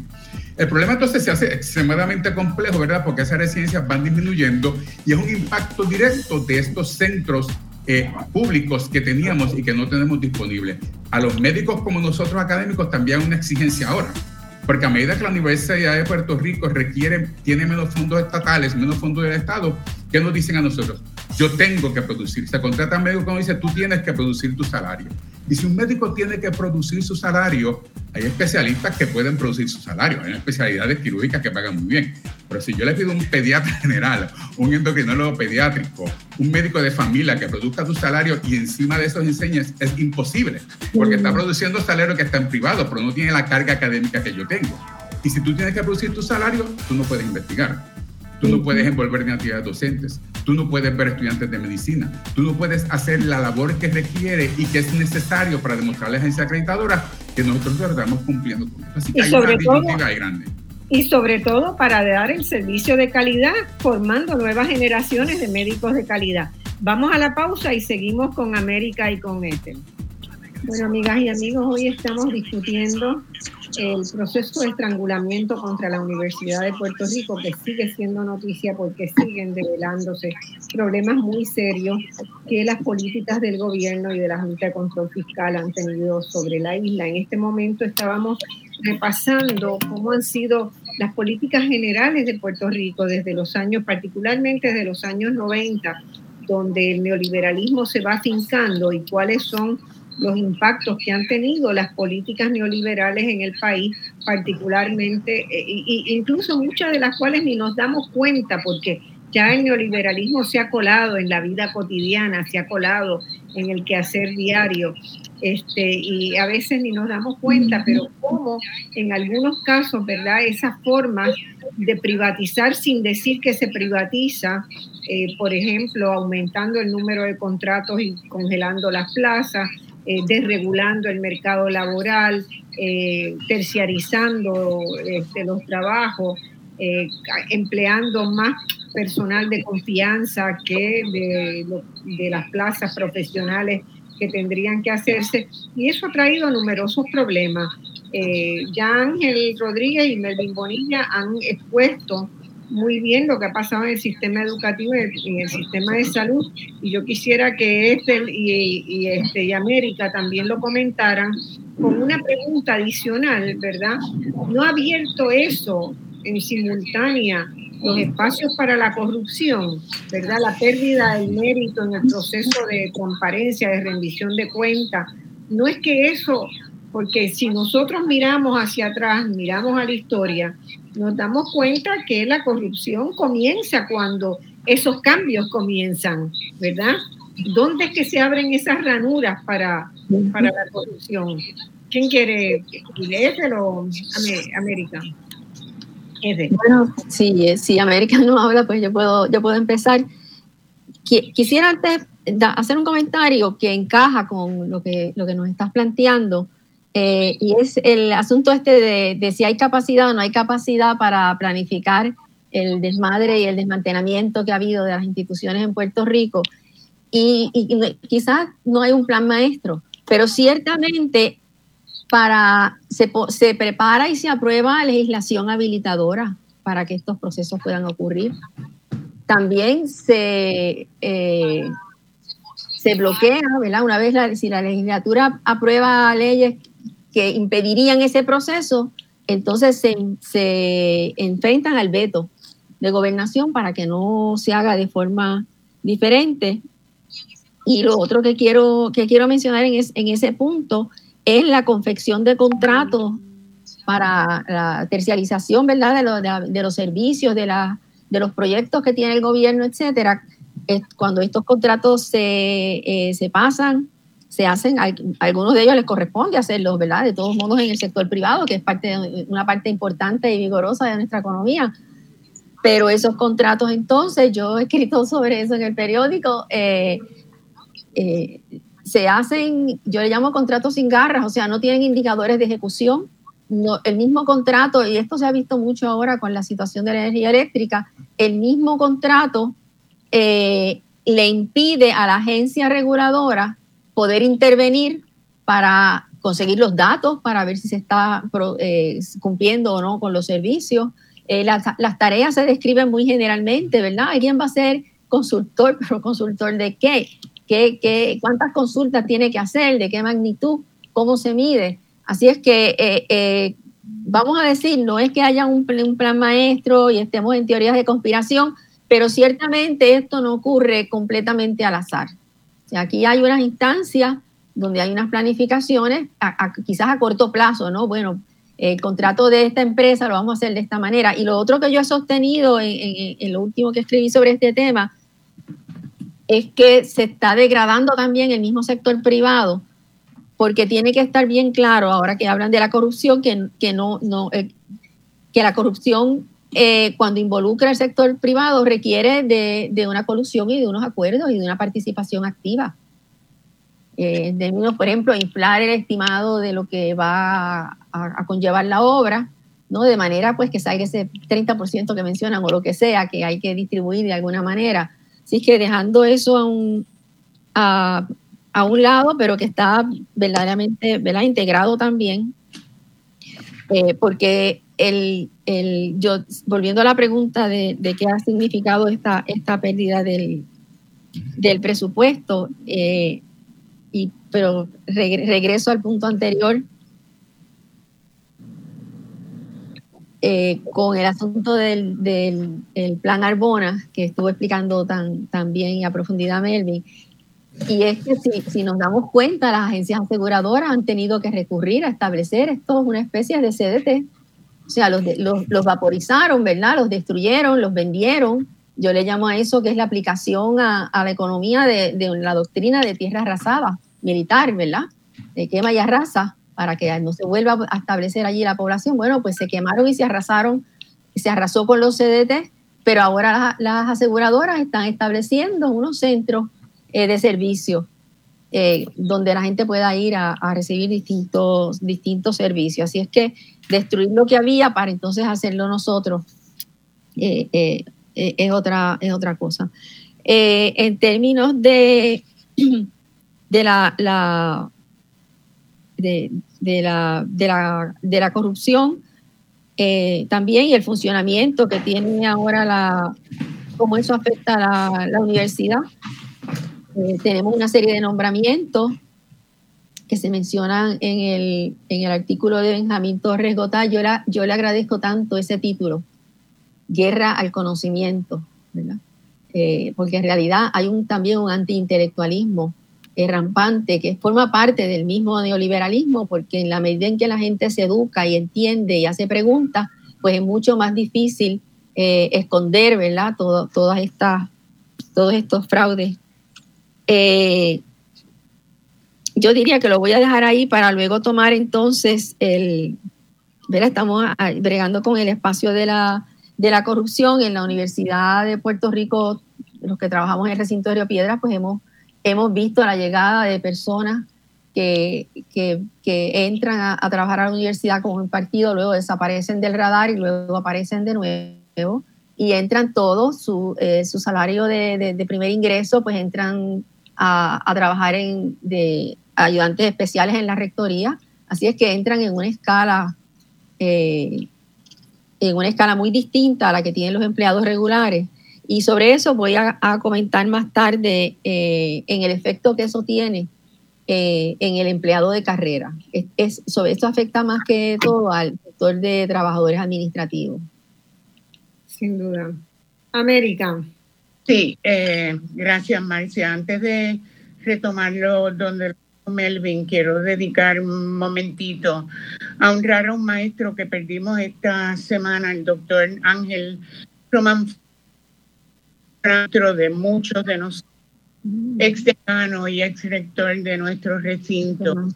el problema entonces se hace extremadamente complejo, ¿verdad? Porque esas residencias van disminuyendo y es un impacto directo de estos centros eh, públicos que teníamos y que no tenemos disponibles. A los médicos como nosotros académicos también una exigencia ahora, porque a medida que la Universidad de Puerto Rico requiere, tiene menos fondos estatales, menos fondos del Estado, ¿qué nos dicen a nosotros? Yo tengo que producir. Se contrata a médico cuando dice, tú tienes que producir tu salario. Y si un médico tiene que producir su salario, hay especialistas que pueden producir su salario, hay especialidades quirúrgicas que pagan muy bien. Pero si yo le pido a un pediatra general, un endocrinólogo pediátrico, un médico de familia que produzca su salario y encima de eso enseñes, es imposible, porque está produciendo salario que está en privado, pero no tiene la carga académica que yo tengo. Y si tú tienes que producir tu salario, tú no puedes investigar. Tú no puedes envolverte en actividades docentes, tú no puedes ver estudiantes de medicina, tú no puedes hacer la labor que requiere y que es necesario para demostrar a la agencia acreditadora que nosotros estamos cumpliendo con eso. Así que hay una disyuntiva grande. Y sobre todo para dar el servicio de calidad, formando nuevas generaciones de médicos de calidad. Vamos a la pausa y seguimos con América y con Ethel. Bueno, amigas y amigos, hoy estamos discutiendo el proceso de estrangulamiento contra la Universidad de Puerto Rico, que sigue siendo noticia porque siguen develándose problemas muy serios que las políticas del gobierno y de la Junta de Control Fiscal han tenido sobre la isla. En este momento estábamos repasando cómo han sido las políticas generales de Puerto Rico desde los años, particularmente desde los años 90, donde el neoliberalismo se va afincando y cuáles son los impactos que han tenido las políticas neoliberales en el país, particularmente, e incluso muchas de las cuales ni nos damos cuenta porque ya el neoliberalismo se ha colado en la vida cotidiana, se ha colado en el quehacer diario, este, y a veces ni nos damos cuenta, pero como en algunos casos, ¿verdad? Esas formas de privatizar sin decir que se privatiza, eh, por ejemplo, aumentando el número de contratos y congelando las plazas, eh, desregulando el mercado laboral, eh, terciarizando este, los trabajos, eh, empleando más personal de confianza que de, de, las plazas profesionales que tendrían que hacerse. Y eso ha traído numerosos problemas. ya Ángel Rodríguez y Melvin Bonilla han expuesto muy bien lo que ha pasado en el sistema educativo y en el sistema de salud. Y yo quisiera que este y, este, y América también lo comentaran con una pregunta adicional, ¿verdad? ¿No ha abierto eso en simultánea los espacios para la corrupción, ¿verdad? La pérdida del mérito en el proceso de transparencia, de rendición de cuentas. No es que eso, porque si nosotros miramos hacia atrás, miramos a la historia, nos damos cuenta que la corrupción comienza cuando esos cambios comienzan, ¿verdad? ¿Dónde es que se abren esas ranuras para, para la corrupción? ¿Quién quiere? o América? Bueno, si, si América no habla, pues yo puedo, yo puedo empezar. Quisiera antes hacer un comentario que encaja con lo que, lo que nos estás planteando eh, y es el asunto este de, si hay capacidad o no hay capacidad para planificar el desmadre y el desmantelamiento que ha habido de las instituciones en Puerto Rico. Y, quizás no hay un plan maestro, pero ciertamente para, se, se, prepara y se aprueba legislación habilitadora para que estos procesos puedan ocurrir. También se, eh, se bloquea, ¿verdad? Una vez si la legislatura aprueba leyes que impedirían ese proceso, entonces se, enfrentan al veto de gobernación para que no se haga de forma diferente. Y lo otro que quiero, que quiero mencionar en, ese punto es la confección de contratos para la terciarización ¿verdad? De, los servicios, de, los proyectos que tiene el gobierno, etcétera. Cuando estos contratos se, eh, se pasan se hacen, algunos de ellos les corresponde hacerlo, ¿verdad? De todos modos en el sector privado, que es parte una parte importante y vigorosa de nuestra economía. Pero esos contratos entonces, yo he escrito sobre eso en el periódico, eh, eh, se hacen, yo le llamo contratos sin garras, o sea, no tienen indicadores de ejecución. El mismo contrato, y esto se ha visto mucho ahora con la situación de la energía eléctrica, el mismo contrato eh, le impide a la agencia reguladora poder intervenir para conseguir los datos, para ver si se está eh, cumpliendo o no con los servicios. Eh, las, tareas se describen muy generalmente, ¿verdad? ¿Quién va a ser consultor, pero consultor de qué? ¿Qué, qué cuántas consultas tiene que hacer? ¿De qué magnitud? ¿Cómo se mide? Así es que, eh, vamos a decir, no es que haya un plan maestro y estemos en teorías de conspiración, pero ciertamente esto no ocurre completamente al azar aquí hay unas instancias donde hay unas planificaciones, quizás a corto plazo, ¿no? Bueno, el contrato de esta empresa lo vamos a hacer de esta manera. Y lo otro que yo he sostenido en, lo último que escribí sobre este tema es que se está degradando también el mismo sector privado, porque tiene que estar bien claro, ahora que hablan de la corrupción, que, que no, no, eh, que la corrupción eh, cuando involucra el sector privado requiere de, una colusión y de unos acuerdos y de una participación activa. Eh, de por ejemplo, inflar el estimado de lo que va a, conllevar la obra, ¿no? De manera pues que salga ese 30% que mencionan o lo que sea que hay que distribuir de alguna manera. Así que dejando eso a, a un lado, pero que está verdaderamente ¿verdad? integrado también, eh, porque el, el, yo, volviendo a la pregunta de, qué ha significado esta, esta pérdida del, del presupuesto, eh, y, pero regreso al punto anterior, Eh, con el asunto del, plan Arbona, que estuvo explicando tan, tan bien y a profundidad Melvin, y es que si, si, nos damos cuenta, las agencias aseguradoras han tenido que recurrir a establecer esto una especie de CDT. O sea, los, los, vaporizaron, ¿verdad? Los destruyeron, los vendieron. Yo le llamo a eso que es la aplicación a, la economía de, la doctrina de tierra arrasada, militar, ¿verdad? De quema y arrasa para que no se vuelva a establecer allí la población. Bueno, pues se quemaron y se arrasaron, se arrasó con los CDT, pero ahora las, aseguradoras están estableciendo unos centros eh, de servicio eh, donde la gente pueda ir a, recibir distintos, distintos servicios. Así es que destruir lo que había para entonces hacerlo nosotros eh, es, otra, es otra cosa. en términos de, de la de, la, de, la, de la, corrupción también y el funcionamiento que tiene ahora la, cómo eso afecta a la, universidad. Eh, tenemos una serie de nombramientos que se mencionan en el, en el artículo de Benjamín Torres Gotá. Yo, yo le agradezco tanto ese título, Guerra al Conocimiento, ¿verdad? Eh, porque en realidad hay un, también un antiintelectualismo rampante que forma parte del mismo neoliberalismo, porque en la medida en que la gente se educa y entiende y hace preguntas, pues es mucho más difícil eh, esconder, todas estas, todos estos fraudes. Eh, yo diría que lo voy a dejar ahí para luego tomar entonces el, ¿verdad? Estamos bregando con el espacio de la, de la corrupción en la Universidad de Puerto Rico, los que trabajamos en el recinto de Río Piedras, pues hemos hemos visto la llegada de personas que, que, entran a, trabajar a la universidad con un partido, luego desaparecen del radar y luego aparecen de nuevo y entran todos, su, eh, su salario de, de, primer ingreso, pues entran a, trabajar en, de ayudantes especiales en la rectoría, así es que entran en una escala eh, en una escala muy distinta a la que tienen los empleados regulares y sobre eso voy a, comentar más tarde eh, en el efecto que eso tiene eh, en el empleado de carrera. Es, sobre esto afecta más que todo al sector de trabajadores administrativos. Sin duda. América. Sí, eh, gracias Marcia. Antes de retomarlo donde Melvin, quiero dedicar un momentito a honrar a un maestro que perdimos esta semana, el doctor Ángel Roman de muchos de nosotros, ex decano y ex rector de nuestro recinto,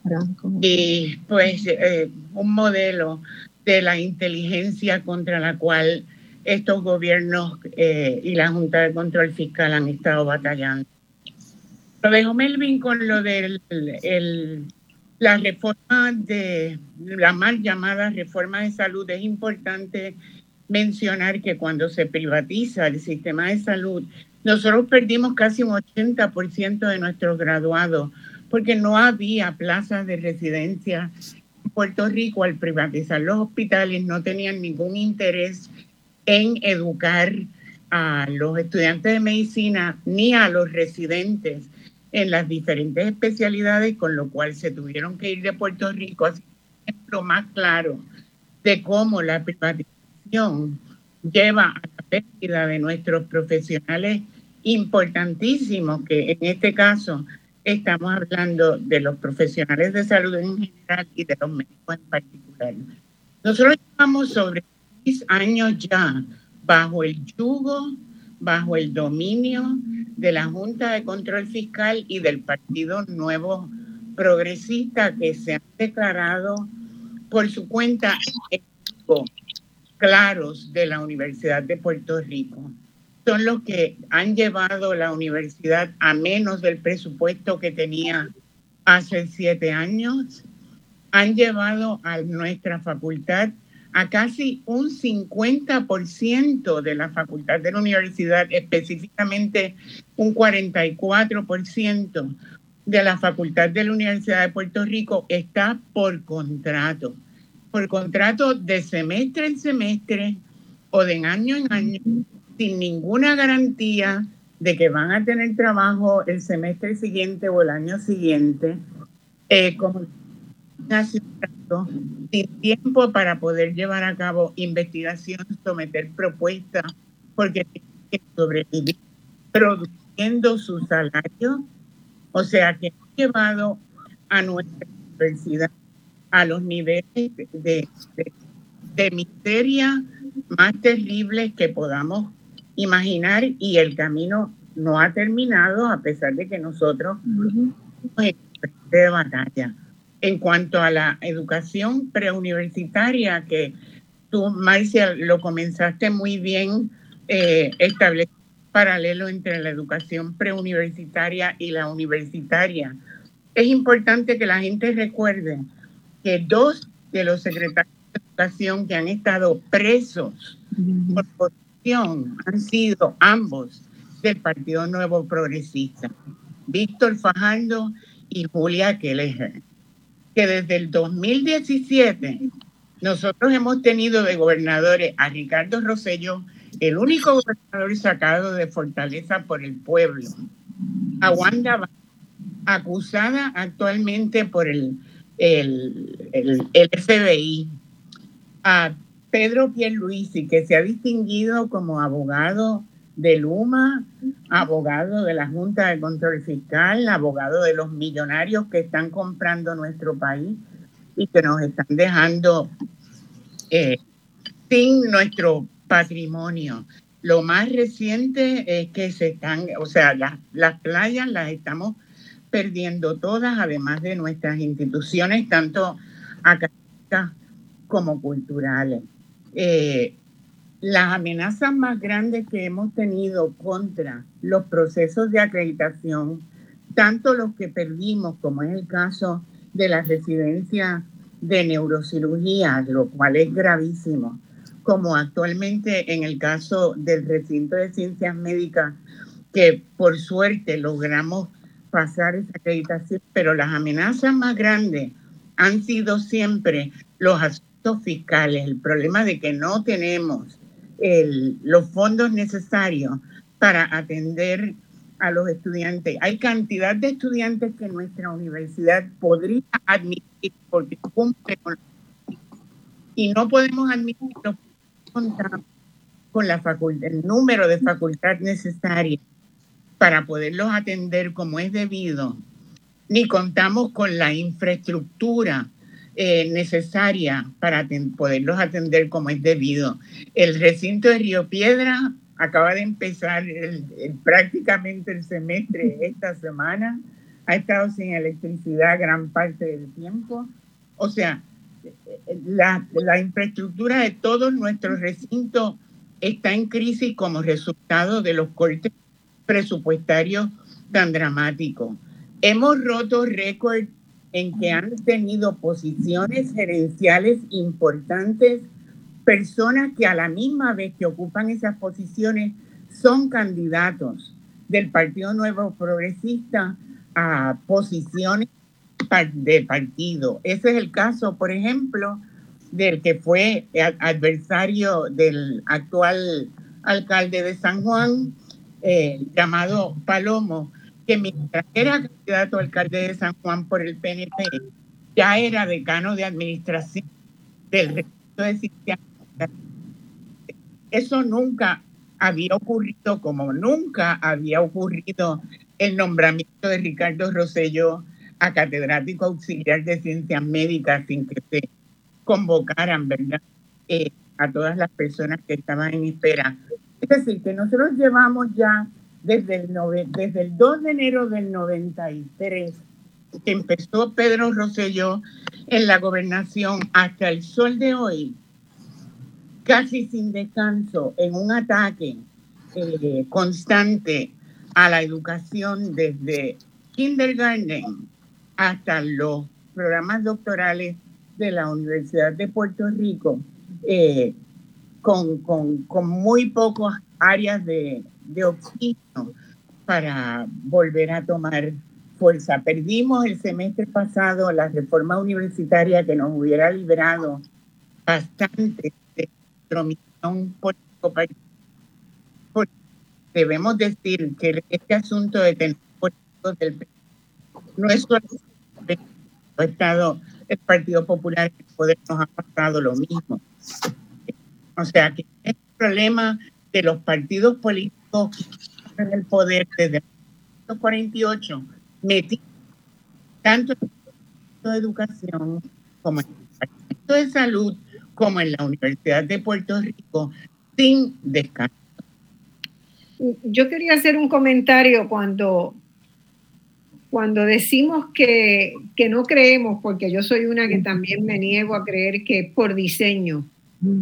y pues eh, un modelo de la inteligencia contra la cual estos gobiernos eh, y la Junta de Control Fiscal han estado batallando. Lo dejo Melvin con lo de la reforma de la mal llamada reforma de salud. Es importante mencionar que cuando se privatiza el sistema de salud, nosotros perdimos casi un 80% de nuestros graduados porque no había plazas de residencia en Puerto Rico al privatizar los hospitales, no tenían ningún interés en educar a los estudiantes de medicina ni a los residentes en las diferentes especialidades, con lo cual se tuvieron que ir de Puerto Rico. Así es lo más claro de cómo la privatización lleva a la pérdida de nuestros profesionales importantísimos, que en este caso estamos hablando de los profesionales de salud en general y de los médicos en particular. Nosotros llevamos sobre seis años ya bajo el yugo, bajo el dominio de la Junta de Control Fiscal y del Partido Nuevo Progresista que se han declarado por su cuenta claros de la Universidad de Puerto Rico. Son los que han llevado la universidad a menos del presupuesto que tenía hace siete años. Han llevado a nuestra facultad a casi un 50% de la facultad de la universidad, específicamente un 44%, de la Facultad de la Universidad de Puerto Rico está por contrato, por contrato de semestre en semestre o de año en año, sin ninguna garantía de que van a tener trabajo el semestre siguiente o el año siguiente, eh, sin tiempo para poder llevar a cabo investigación, someter propuestas, porque tienen que sobrevivir produciendo su salario. O sea que hemos llevado a nuestra universidad a los niveles de, de miseria más terribles que podamos imaginar y el camino no ha terminado a pesar de que nosotros en de batalla. En cuanto a la educación preuniversitaria, que tú, Marcia, lo comenzaste muy bien, eh, establecer paralelo entre la educación preuniversitaria y la universitaria. Es importante que la gente recuerde que dos de los secretarios de educación que han estado presos por corrupción han sido ambos del Partido Nuevo Progresista, Víctor Fajardo y Julia Kelleher, que desde el 2017 nosotros hemos tenido de gobernadores a Ricardo Rosello, el único gobernador sacado de Fortaleza por el pueblo, a Wanda acusada actualmente por el, el, el, FBI, a Pedro Pierluisi, que se ha distinguido como abogado de Luma, abogado de la Junta de Control Fiscal, abogado de los millonarios que están comprando nuestro país y que nos están dejando eh, sin nuestro patrimonio. Lo más reciente es que se están, o sea, las, playas las estamos perdiendo todas, además de nuestras instituciones, tanto académicas como culturales. Eh, las amenazas más grandes que hemos tenido contra los procesos de acreditación, tanto los que perdimos, como es el caso de la residencia de neurocirugía, lo cual es gravísimo, como actualmente en el caso del recinto de ciencias médicas, que por suerte logramos pasar esa acreditación, pero las amenazas más grandes han sido siempre los asuntos fiscales, el problema de que no tenemos los fondos necesarios para atender a los estudiantes. Hay cantidad de estudiantes que nuestra universidad podría admitir porque cumple con y no podemos admitirlo con la facultad, el número de facultad necesaria para poderlos atender como es debido, ni contamos con la infraestructura eh, necesaria para poderlos atender como es debido. El recinto de Río Piedra acaba de empezar prácticamente el semestre esta semana, ha estado sin electricidad gran parte del tiempo. O sea, la, la infraestructura de todos nuestros recintos está en crisis como resultado de los cortes presupuestarios tan dramáticos. Hemos roto récord en que han tenido posiciones gerenciales importantes, personas que a la misma vez que ocupan esas posiciones son candidatos del Partido Nuevo Progresista a posiciones de partido. Ese es el caso, por ejemplo, del que fue adversario del actual alcalde de San Juan, eh, llamado Palomo, que mientras era candidato a alcalde de San Juan por el PNP, ya era decano de administración del resto de Ciencias. Eso nunca había ocurrido, como nunca había ocurrido el nombramiento de Ricardo Rosselló a catedrático auxiliar de ciencias médicas sin que se convocaran, ¿verdad? Eh, a todas las personas que estaban en espera. Es decir, que nosotros llevamos ya desde el, desde el 2 de enero del 93, que empezó Pedro Rosselló en la gobernación hasta el sol de hoy, casi sin descanso, en un ataque eh, constante a la educación desde kindergarten hasta los programas doctorales de la Universidad de Puerto Rico, eh, con, con, con muy pocas áreas de, de oxígeno para volver a tomar fuerza. Perdimos el semestre pasado la reforma universitaria que nos hubiera librado bastante de nuestra misión político Debemos decir que este asunto de tener políticos del no es solo el Estado, el Partido Popular el poder nos ha pasado lo mismo. O sea que es el problema de los partidos políticos en el poder desde 1948 metí tanto en el de educación como en el Departamento de Salud como en la Universidad de Puerto Rico sin descanso. Yo quería hacer un comentario cuando, cuando decimos que, que no creemos, porque yo soy una que también me niego a creer que es por diseño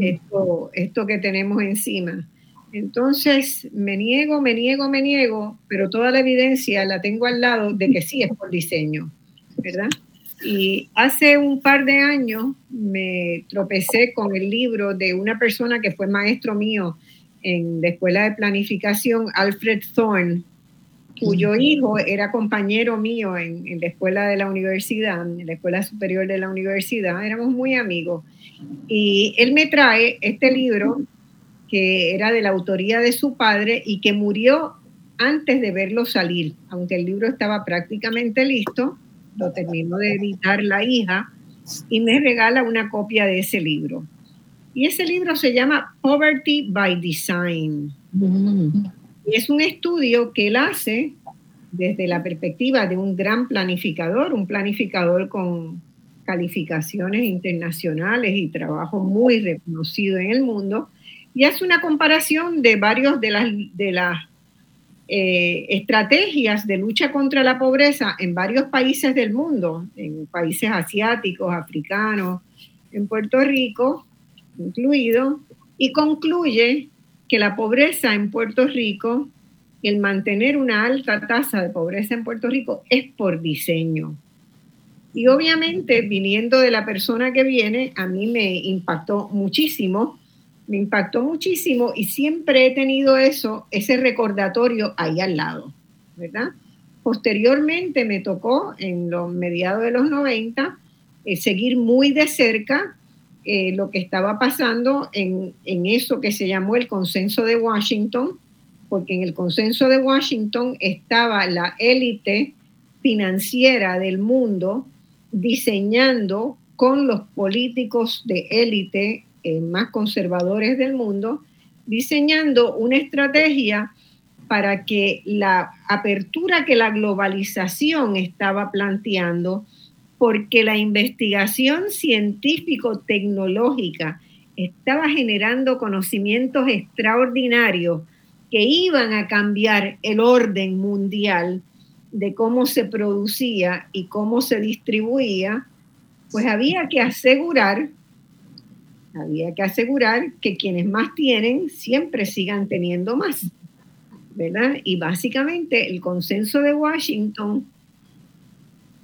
esto, esto que tenemos encima. Entonces, me niego, me niego, me niego, pero toda la evidencia la tengo al lado de que sí es por diseño, ¿verdad? Y hace un par de años me tropecé con el libro de una persona que fue maestro mío en la escuela de planificación, Alfred Thorne, cuyo hijo era compañero mío en, en, la escuela de la universidad, en la escuela superior de la universidad, éramos muy amigos. Y él me trae este libro que era de la autoría de su padre y que murió antes de verlo salir, aunque el libro estaba prácticamente listo, lo terminó de editar la hija y me regala una copia de ese libro. Y ese libro se llama Poverty by Design. Y es un estudio que él hace desde la perspectiva de un gran planificador, un planificador con calificaciones internacionales y trabajo muy reconocido en el mundo, y hace una comparación de varios de las, de las eh, estrategias de lucha contra la pobreza en varios países del mundo, en países asiáticos, africanos, en Puerto Rico incluido, y concluye que la pobreza en Puerto Rico, el mantener una alta tasa de pobreza en Puerto Rico es por diseño. Y obviamente, viniendo de la persona que viene, a mí me impactó muchísimo me impactó muchísimo y siempre he tenido eso, ese recordatorio ahí al lado, ¿verdad? Posteriormente me tocó en los mediados de los 90 eh, seguir muy de cerca eh, lo que estaba pasando en, en eso que se llamó el consenso de Washington, porque en el consenso de Washington estaba la élite financiera del mundo diseñando con los políticos de élite eh, más conservadores del mundo, diseñando una estrategia para que la apertura que la globalización estaba planteando, porque la investigación científico-tecnológica estaba generando conocimientos extraordinarios que iban a cambiar el orden mundial de cómo se producía y cómo se distribuía, pues había que asegurar había que asegurar que quienes más tienen siempre sigan teniendo más, ¿verdad? Y básicamente el consenso de Washington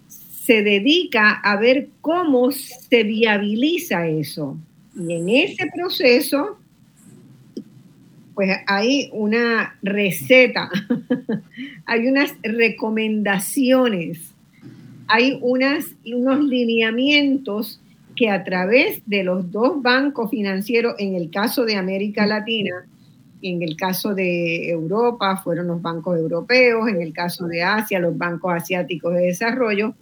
se dedica a ver cómo se viabiliza eso. Y en ese proceso, pues hay una receta, hay unas recomendaciones, hay unas, unos lineamientos que a través de los dos bancos financieros, en el caso de América Latina, en el caso de Europa fueron los bancos europeos, en el caso de Asia los bancos asiáticos de desarrollo,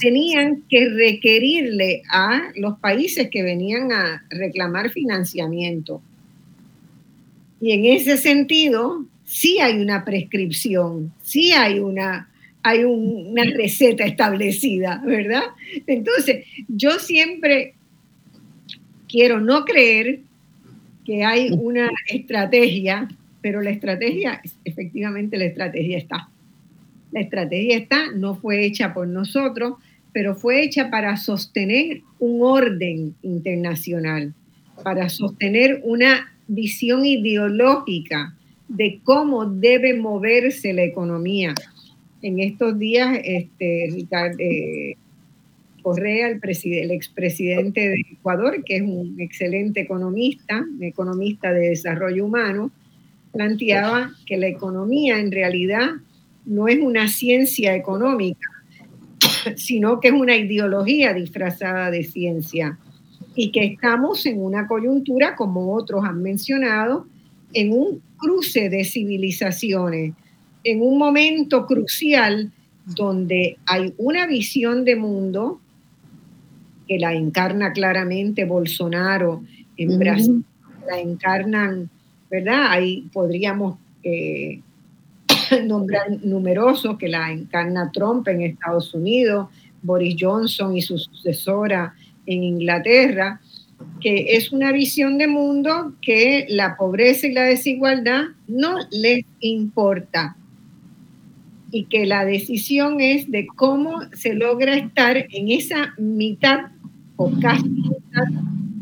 tenían que requerirle a los países que venían a reclamar financiamiento. Y en ese sentido, sí hay una prescripción, sí hay una hay una receta establecida, ¿verdad? Entonces, yo siempre quiero no creer que hay una estrategia, pero la estrategia, efectivamente la estrategia está. La estrategia está, no fue hecha por nosotros, pero fue hecha para sostener un orden internacional, para sostener una visión ideológica de cómo debe moverse la economía, en estos días, este, Ricardo eh, Correa, el, el expresidente de Ecuador, que es un excelente economista, economista de desarrollo humano, planteaba que la economía en realidad no es una ciencia económica, sino que es una ideología disfrazada de ciencia y que estamos en una coyuntura, como otros han mencionado, en un cruce de civilizaciones, en un momento crucial donde hay una visión de mundo que la encarna claramente Bolsonaro en Brasil, la encarnan, ¿verdad? Ahí podríamos eh, nombrar numerosos que la encarna Trump en Estados Unidos, Boris Johnson y su sucesora en Inglaterra, que es una visión de mundo que la pobreza y la desigualdad no les importa y que la decisión es de cómo se logra estar en esa mitad o casi mitad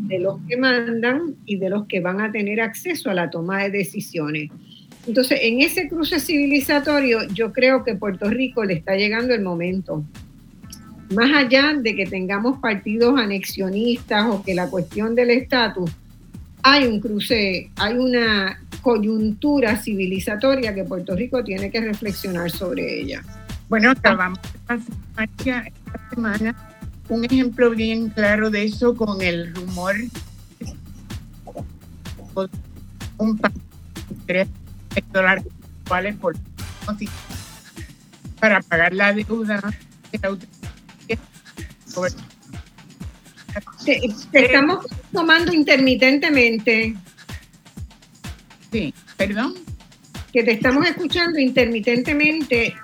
de los que mandan y de los que van a tener acceso a la toma de decisiones. Entonces, en ese cruce civilizatorio, yo creo que Puerto Rico le está llegando el momento. Más allá de que tengamos partidos anexionistas o que la cuestión del estatus, hay un cruce, hay una coyuntura civilizatoria que Puerto Rico tiene que reflexionar sobre ella. Bueno, acabamos esta semana un ejemplo bien claro de eso con el rumor un tres dólares por para pagar la deuda te, estamos tomando intermitentemente. Sí, perdón. Que te estamos escuchando intermitentemente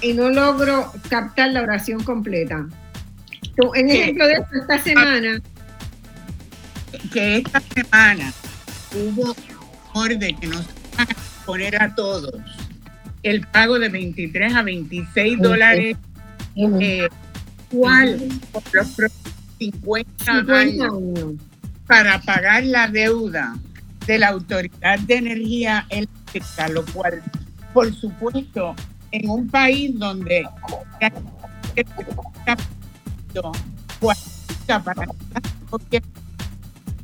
y no, logro captar la oración completa. En ejemplo de esta semana. Que esta semana hubo orden que nos van a poner a todos el pago de 23 a 26 dólares eh, ¿cuál? por los próximos 50, años para pagar la deuda de la Autoridad de Energía Eléctrica, lo cual, por supuesto, en un país donde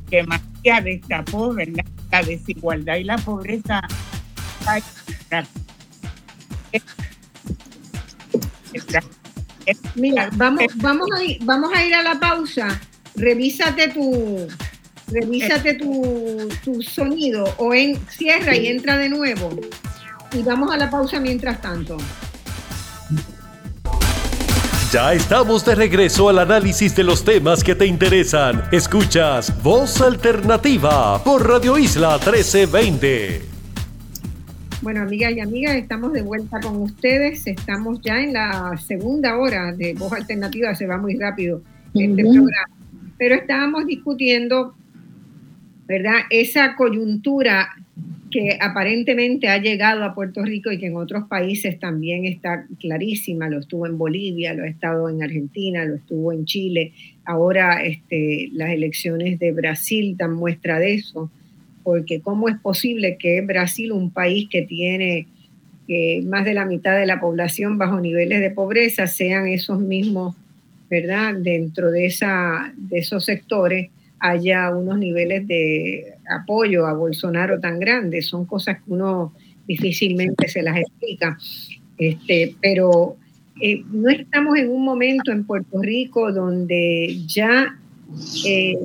que María destapó, ¿verdad? La desigualdad y la pobreza. Mira, vamos, vamos, a ir, vamos a ir a la pausa. Revísate tu, revísate tu, tu sonido o en, cierra y entra de nuevo. Y vamos a la pausa mientras tanto. Ya estamos de regreso al análisis de los temas que te interesan. Escuchas Voz Alternativa por Radio Isla 1320. Bueno, amigas y amigas, estamos de vuelta con ustedes. Estamos ya en la segunda hora de Voz Alternativa, se va muy rápido este programa. Pero estábamos discutiendo, ¿verdad? Esa coyuntura que aparentemente ha llegado a Puerto Rico y que en otros países también está clarísima, lo estuvo en Bolivia, lo ha estado en Argentina, lo estuvo en Chile, ahora este, las elecciones de Brasil dan muestra de eso porque cómo es posible que Brasil, un país que tiene más de la mitad de la población bajo niveles de pobreza, sean esos mismos, ¿verdad? Dentro de, esa, de esos sectores haya unos niveles de apoyo a Bolsonaro tan grandes. Son cosas que uno difícilmente se las explica. Este, pero eh, no estamos en un momento en Puerto Rico donde ya eh,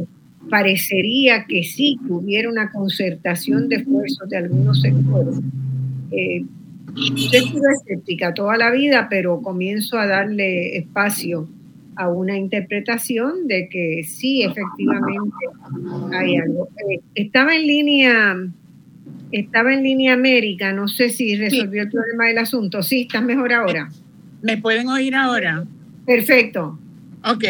parecería que sí, que hubiera una concertación de esfuerzos de algunos sectores. Eh, yo he sido escéptica toda la vida, pero comienzo a darle espacio a una interpretación de que sí, efectivamente hay algo. Eh, estaba en línea, estaba en línea América, no sé si resolvió el problema del asunto. Sí, estás mejor ahora. ¿Me pueden oír ahora? Perfecto. Ok,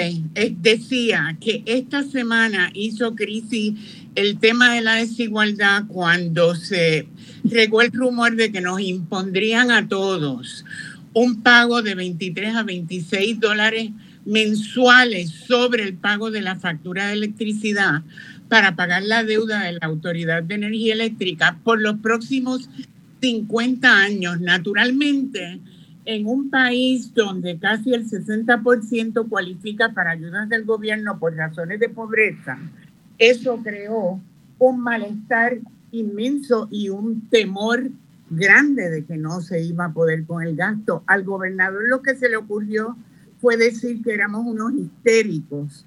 decía que esta semana hizo crisis el tema de la desigualdad cuando se regó el rumor de que nos impondrían a todos un pago de 23 a 26 dólares mensuales sobre el pago de la factura de electricidad para pagar la deuda de la Autoridad de Energía Eléctrica por los próximos 50 años. Naturalmente, en un país donde casi el 60% cualifica para ayudas del gobierno por razones de pobreza, eso creó un malestar inmenso y un temor grande de que no se iba a poder con el gasto. Al gobernador lo que se le ocurrió fue decir que éramos unos histéricos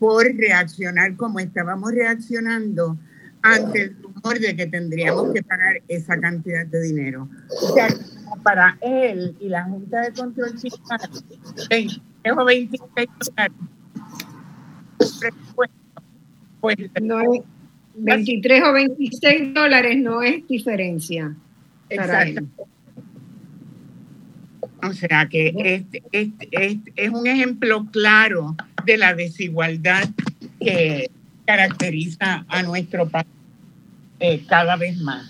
por reaccionar como estábamos reaccionando ante el rumor de que tendríamos que pagar esa cantidad de dinero. O sea, para él y la Junta de Control Fiscal, 20 o 26 dólares, pues no es 23 o 26 dólares no es diferencia. Exacto. O sea que este, este, este, es un ejemplo claro de la desigualdad que caracteriza a nuestro país eh, cada vez más.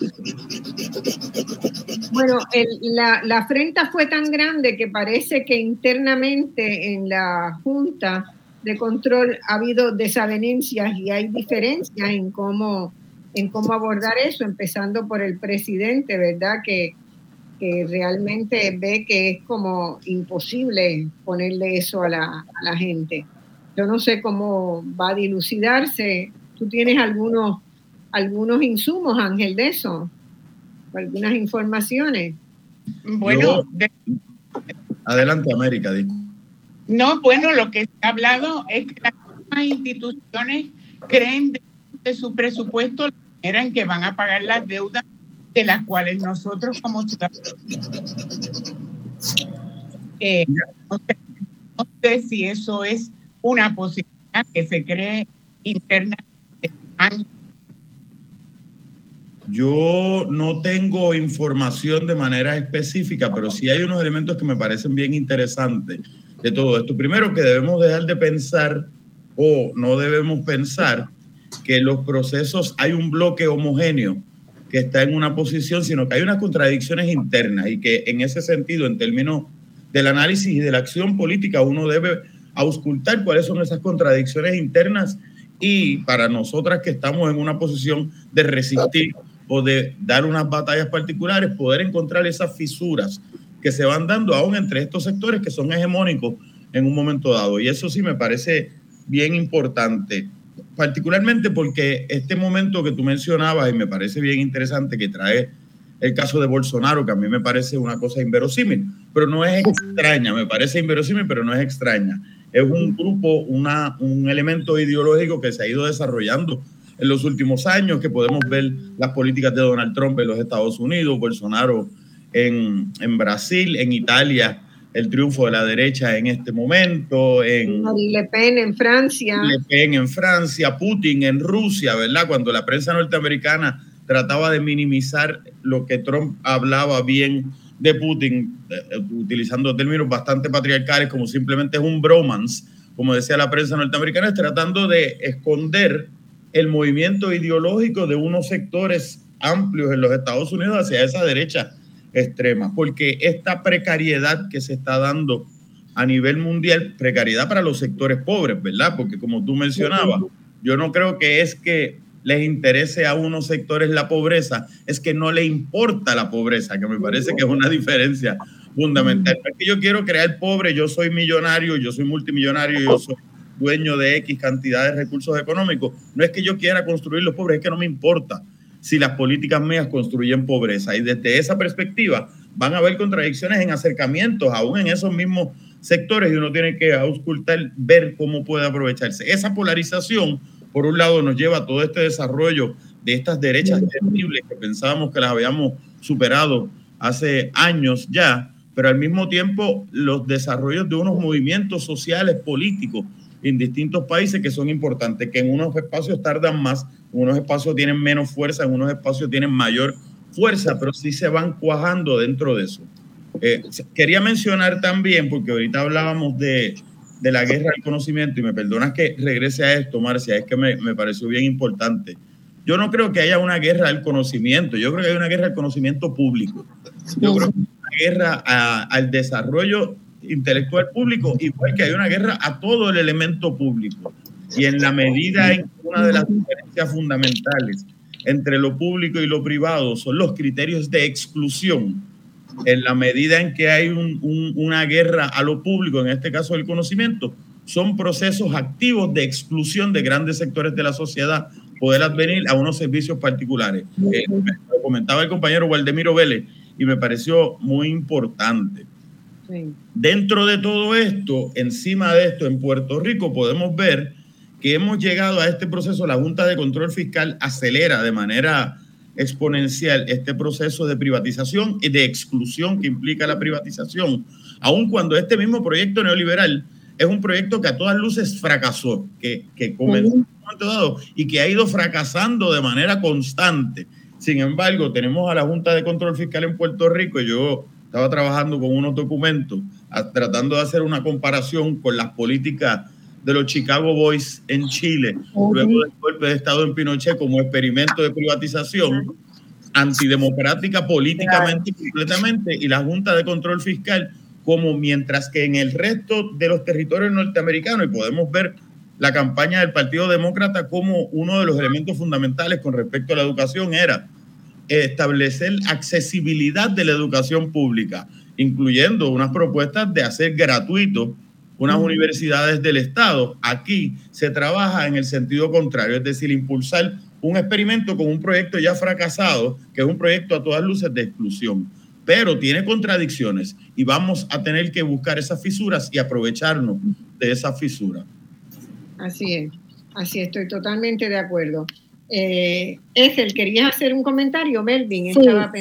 Bueno, la, la afrenta fue tan grande que parece que internamente en la Junta de Control ha habido desavenencias y hay diferencias en cómo, en cómo abordar eso, empezando por el presidente, ¿verdad? Que, que realmente ve que es como imposible ponerle eso a la, a la gente. Yo no sé cómo va a dilucidarse. ¿Tú tienes algunos, algunos insumos, Ángel, de eso? ¿Algunas informaciones? Bueno, adelante América. No, bueno, lo que se ha hablado es que las instituciones creen de, su presupuesto la manera en que van a pagar las deudas de las cuales nosotros como ciudadanos eh, no sé si eso es una posibilidad que se cree interna. Yo no tengo información de manera específica, pero sí hay unos elementos que me parecen bien interesantes de todo esto. Primero, que debemos dejar de pensar o no debemos pensar que los procesos hay un bloque homogéneo que está en una posición, sino que hay unas contradicciones internas y que en ese sentido, en términos del análisis y de la acción política, uno debe auscultar cuáles son esas contradicciones internas y para nosotras que estamos en una posición de resistir o de dar unas batallas particulares, poder encontrar esas fisuras que se van dando aún entre estos sectores que son hegemónicos en un momento dado. Y eso sí me parece bien importante, particularmente porque este momento que tú mencionabas y me parece bien interesante que trae el caso de Bolsonaro, que a mí me parece una cosa inverosímil, pero no es extraña, me parece inverosímil, pero no es extraña. Es un grupo, una, un elemento ideológico que se ha ido desarrollando en los últimos años, que podemos ver las políticas de Donald Trump en los Estados Unidos, Bolsonaro en, en Brasil, en Italia, el triunfo de la derecha en este momento, en Le Pen en Francia. Le Pen en Francia, Putin en Rusia, ¿verdad? Cuando la prensa norteamericana trataba de minimizar lo que Trump hablaba bien de Putin, eh, utilizando términos bastante patriarcales como simplemente es un bromance, como decía la prensa norteamericana, tratando de esconder el movimiento ideológico de unos sectores amplios en los Estados Unidos hacia esa derecha extrema, porque esta precariedad que se está dando a nivel mundial, precariedad para los sectores pobres, ¿verdad? Porque como tú mencionabas, yo no creo que es que les interese a unos sectores la pobreza, es que no le importa la pobreza, que me parece que es una diferencia fundamental. es que yo quiero crear pobre, yo soy millonario, yo soy multimillonario, yo soy dueño de X cantidad de recursos económicos. No es que yo quiera construir los pobres, es que no me importa si las políticas mías construyen pobreza. Y desde esa perspectiva van a haber contradicciones en acercamientos, aún en esos mismos sectores, y uno tiene que auscultar, ver cómo puede aprovecharse. Esa polarización, por un lado, nos lleva todo este desarrollo de estas derechas terribles que pensábamos que las habíamos superado hace años ya, pero al mismo tiempo los desarrollos de unos movimientos sociales, políticos, en distintos países que son importantes, que en unos espacios tardan más, en unos espacios tienen menos fuerza, en unos espacios tienen mayor fuerza, pero sí se van cuajando dentro de eso. Eh, quería mencionar también, porque ahorita hablábamos de, de, la guerra del conocimiento, y me perdonas que regrese a esto, Marcia, es que me, me pareció bien importante. Yo no creo que haya una guerra del conocimiento, yo creo que hay una guerra del conocimiento público. Yo creo que hay una guerra a, al desarrollo intelectual público, igual que hay una guerra a todo el elemento público. Y en la medida en que una de las diferencias fundamentales entre lo público y lo privado son los criterios de exclusión, en la medida en que hay una guerra a lo público, en este caso el conocimiento, son procesos activos de exclusión de grandes sectores de la sociedad poder advenir a unos servicios particulares. Eh, lo comentaba el compañero Waldemiro Vélez y me pareció muy importante. Dentro de todo esto, encima de esto, en Puerto Rico podemos ver que hemos llegado a este proceso, la Junta de Control Fiscal acelera de manera exponencial este proceso de privatización y de exclusión que implica la privatización, aun cuando este mismo proyecto neoliberal es un proyecto que a todas luces fracasó, que, que comenzó en un momento dado y que ha ido fracasando de manera constante. Sin embargo, tenemos a la Junta de Control Fiscal en Puerto Rico yo estaba trabajando con unos documentos tratando de hacer una comparación con las políticas de los Chicago Boys en Chile, luego del golpe de Estado en Pinochet como experimento de privatización antidemocrática políticamente y completamente, y la Junta de Control Fiscal como mientras que en el resto de los territorios norteamericanos, y podemos ver la campaña del Partido Demócrata como uno de los elementos fundamentales con respecto a la educación era establecer accesibilidad de la educación pública, incluyendo unas propuestas de hacer gratuito unas universidades del Estado. Aquí se trabaja en el sentido contrario, es decir, impulsar un experimento con un proyecto ya fracasado, que es un proyecto a todas luces de exclusión, pero tiene contradicciones y vamos a tener que buscar esas fisuras y aprovecharnos de esas fisuras. Así es, así estoy totalmente de acuerdo. Eh, el ¿querías hacer un comentario, Melvin? Sí. Estaba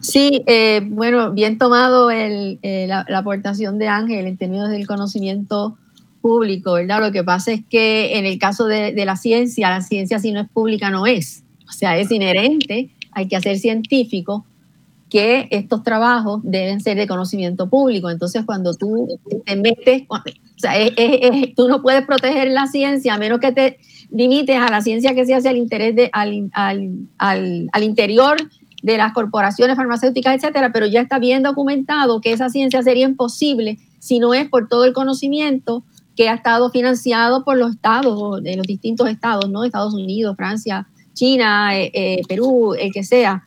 Sí, eh, bueno, bien tomado el, eh, la, aportación de Ángel en términos del conocimiento público, ¿verdad? Lo que pasa es que en el caso de, de, la ciencia, la ciencia si no es pública no es, o sea, es inherente, hay que hacer científico que estos trabajos deben ser de conocimiento público. Entonces, cuando tú te metes, o sea, tú no puedes proteger la ciencia a menos que te limites a la ciencia que se hace al interés de, al, al, al, al interior de las corporaciones farmacéuticas, etcétera, pero ya está bien documentado que esa ciencia sería imposible si no es por todo el conocimiento que ha estado financiado por los estados, de los distintos estados, ¿no? Estados Unidos, Francia, China, eh, eh, Perú, el que sea.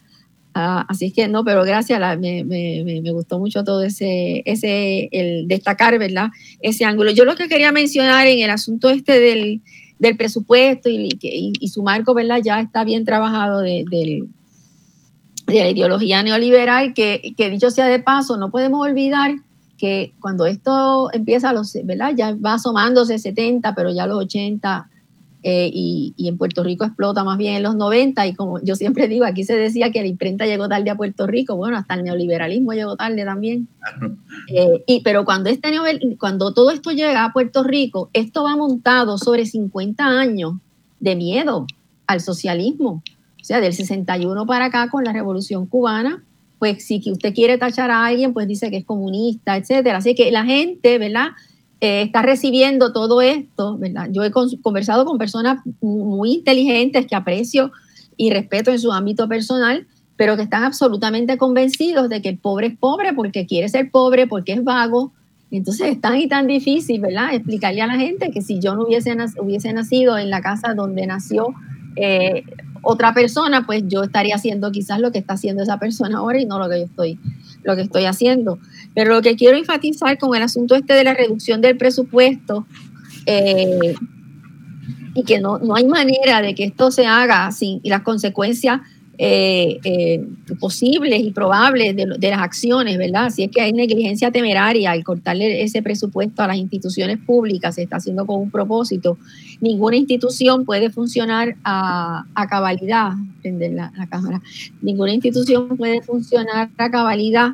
Ah, así es que no, pero gracias, me, me, me, gustó mucho todo ese, ese, el destacar, ¿verdad? Ese ángulo. Yo lo que quería mencionar en el asunto este del, del presupuesto y, y, y, su marco, ¿verdad? Ya está bien trabajado de, del de la ideología neoliberal, que, que, dicho sea de paso, no podemos olvidar que cuando esto empieza, los, ¿verdad? ya va asomándose 70, pero ya los 80 eh, y, y, en Puerto Rico explota más bien en los 90 y como yo siempre digo, aquí se decía que la imprenta llegó tarde a Puerto Rico, bueno, hasta el neoliberalismo llegó tarde también. Eh, y, pero cuando, este, cuando todo esto llega a Puerto Rico, esto va montado sobre 50 años de miedo al socialismo o sea, del 61 para acá con la Revolución Cubana, pues si usted quiere tachar a alguien, pues dice que es comunista, etcétera. Así que la gente, ¿verdad? Eh, está recibiendo todo esto, ¿verdad? Yo he conversado con personas muy inteligentes que aprecio y respeto en su ámbito personal, pero que están absolutamente convencidos de que el pobre es pobre porque quiere ser pobre, porque es vago. Entonces es tan y tan difícil, ¿verdad? Explicarle a la gente que si yo no hubiese, hubiese nacido en la casa donde nació eh, otra persona, pues yo estaría haciendo quizás lo que está haciendo esa persona ahora y no lo que yo estoy, lo que estoy haciendo. Pero lo que quiero enfatizar con el asunto este de la reducción del presupuesto eh, y que no, no hay manera de que esto se haga sin y las consecuencias eh, eh, posibles y probables de, las acciones, ¿verdad? Si es que hay negligencia temeraria al cortarle ese presupuesto a las instituciones públicas, se está haciendo con un propósito. Ninguna institución puede funcionar a, cabalidad, la, la, cámara, ninguna institución puede funcionar a cabalidad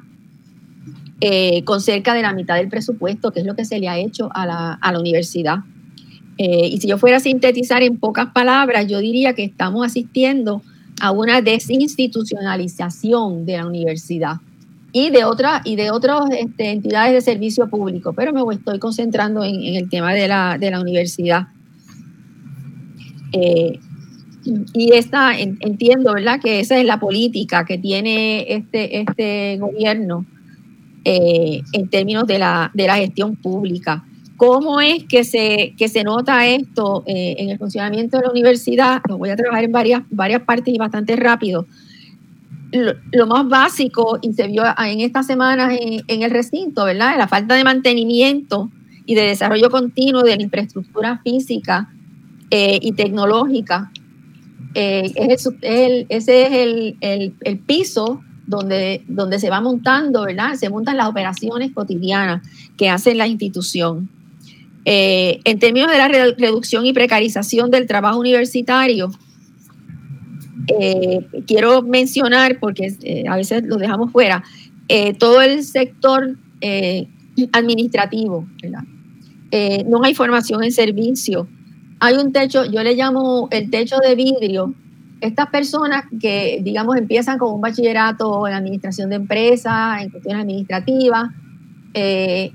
eh, con cerca de la mitad del presupuesto, que es lo que se le ha hecho a la, a la universidad. Y si yo fuera a sintetizar en pocas palabras, yo diría que estamos asistiendo a una desinstitucionalización de la universidad y de otras y de otras este, entidades de servicio público, pero me estoy concentrando en, el tema de la, de la universidad. Eh, y esta, entiendo, ¿verdad?, que esa es la política que tiene este, este gobierno eh, en términos de la, de la gestión pública. ¿Cómo es que se, que se nota esto eh, en el funcionamiento de la universidad? Lo voy a trabajar en varias, varias partes y bastante rápido. Lo, más básico, y se vio en estas semanas en, el recinto, ¿verdad? La falta de mantenimiento y de desarrollo continuo de la infraestructura física eh, y tecnológica eh, ese es el, piso donde, donde se va montando, ¿verdad? Se montan las operaciones cotidianas que hace la institución. Eh, en términos de la reducción y precarización del trabajo universitario, eh, quiero mencionar, porque a veces lo dejamos fuera, todo el sector administrativo, ¿verdad? no hay formación en servicio, hay un techo, yo le llamo el techo de vidrio. Estas personas que, digamos, empiezan con un bachillerato en administración de empresas, en cuestiones administrativas, eh,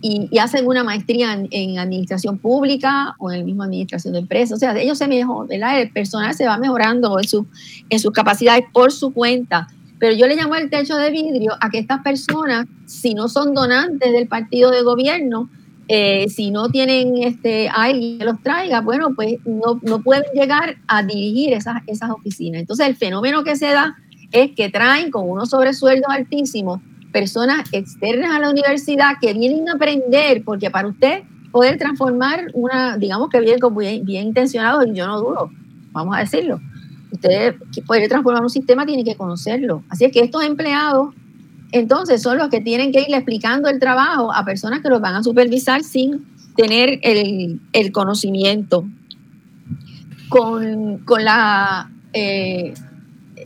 y, hacen una maestría en, administración pública o en el mismo administración de empresas. O sea, ellos se mejoran, El personal se va mejorando en, su, en sus capacidades por su cuenta. Pero yo le llamo el techo de vidrio a que estas personas, si no son donantes del partido de gobierno, eh, si no tienen este, alguien que los traiga, bueno, pues no, no pueden llegar a dirigir esas, esas oficinas. Entonces, el fenómeno que se da es que traen con unos sobresueldos altísimos personas externas a la universidad que vienen a aprender, porque para usted poder transformar una, digamos que bien, bien, bien intencionado, yo no dudo, vamos a decirlo, usted poder transformar un sistema tiene que conocerlo. Así es que estos empleados entonces son los que tienen que ir explicando el trabajo a personas que los van a supervisar sin tener el, conocimiento. Con, la, eh,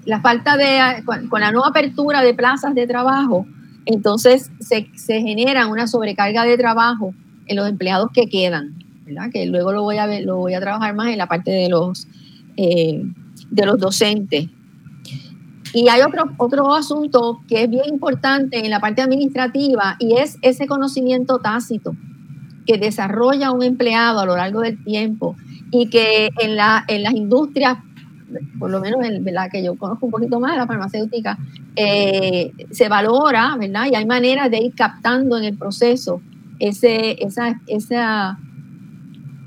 la falta de, con, la no apertura de plazas de trabajo, entonces se, genera una sobrecarga de trabajo en los empleados que quedan, ¿verdad? que luego lo voy a ver, lo voy a trabajar más en la parte de los, eh, de los docentes. Y hay otro, otro asunto que es bien importante en la parte administrativa y es ese conocimiento tácito que desarrolla un empleado a lo largo del tiempo y que en, la, en las industrias, por lo menos en la que yo conozco un poquito más, la farmacéutica, eh, se valora, ¿verdad? Y hay maneras de ir captando en el proceso ese, esa, esa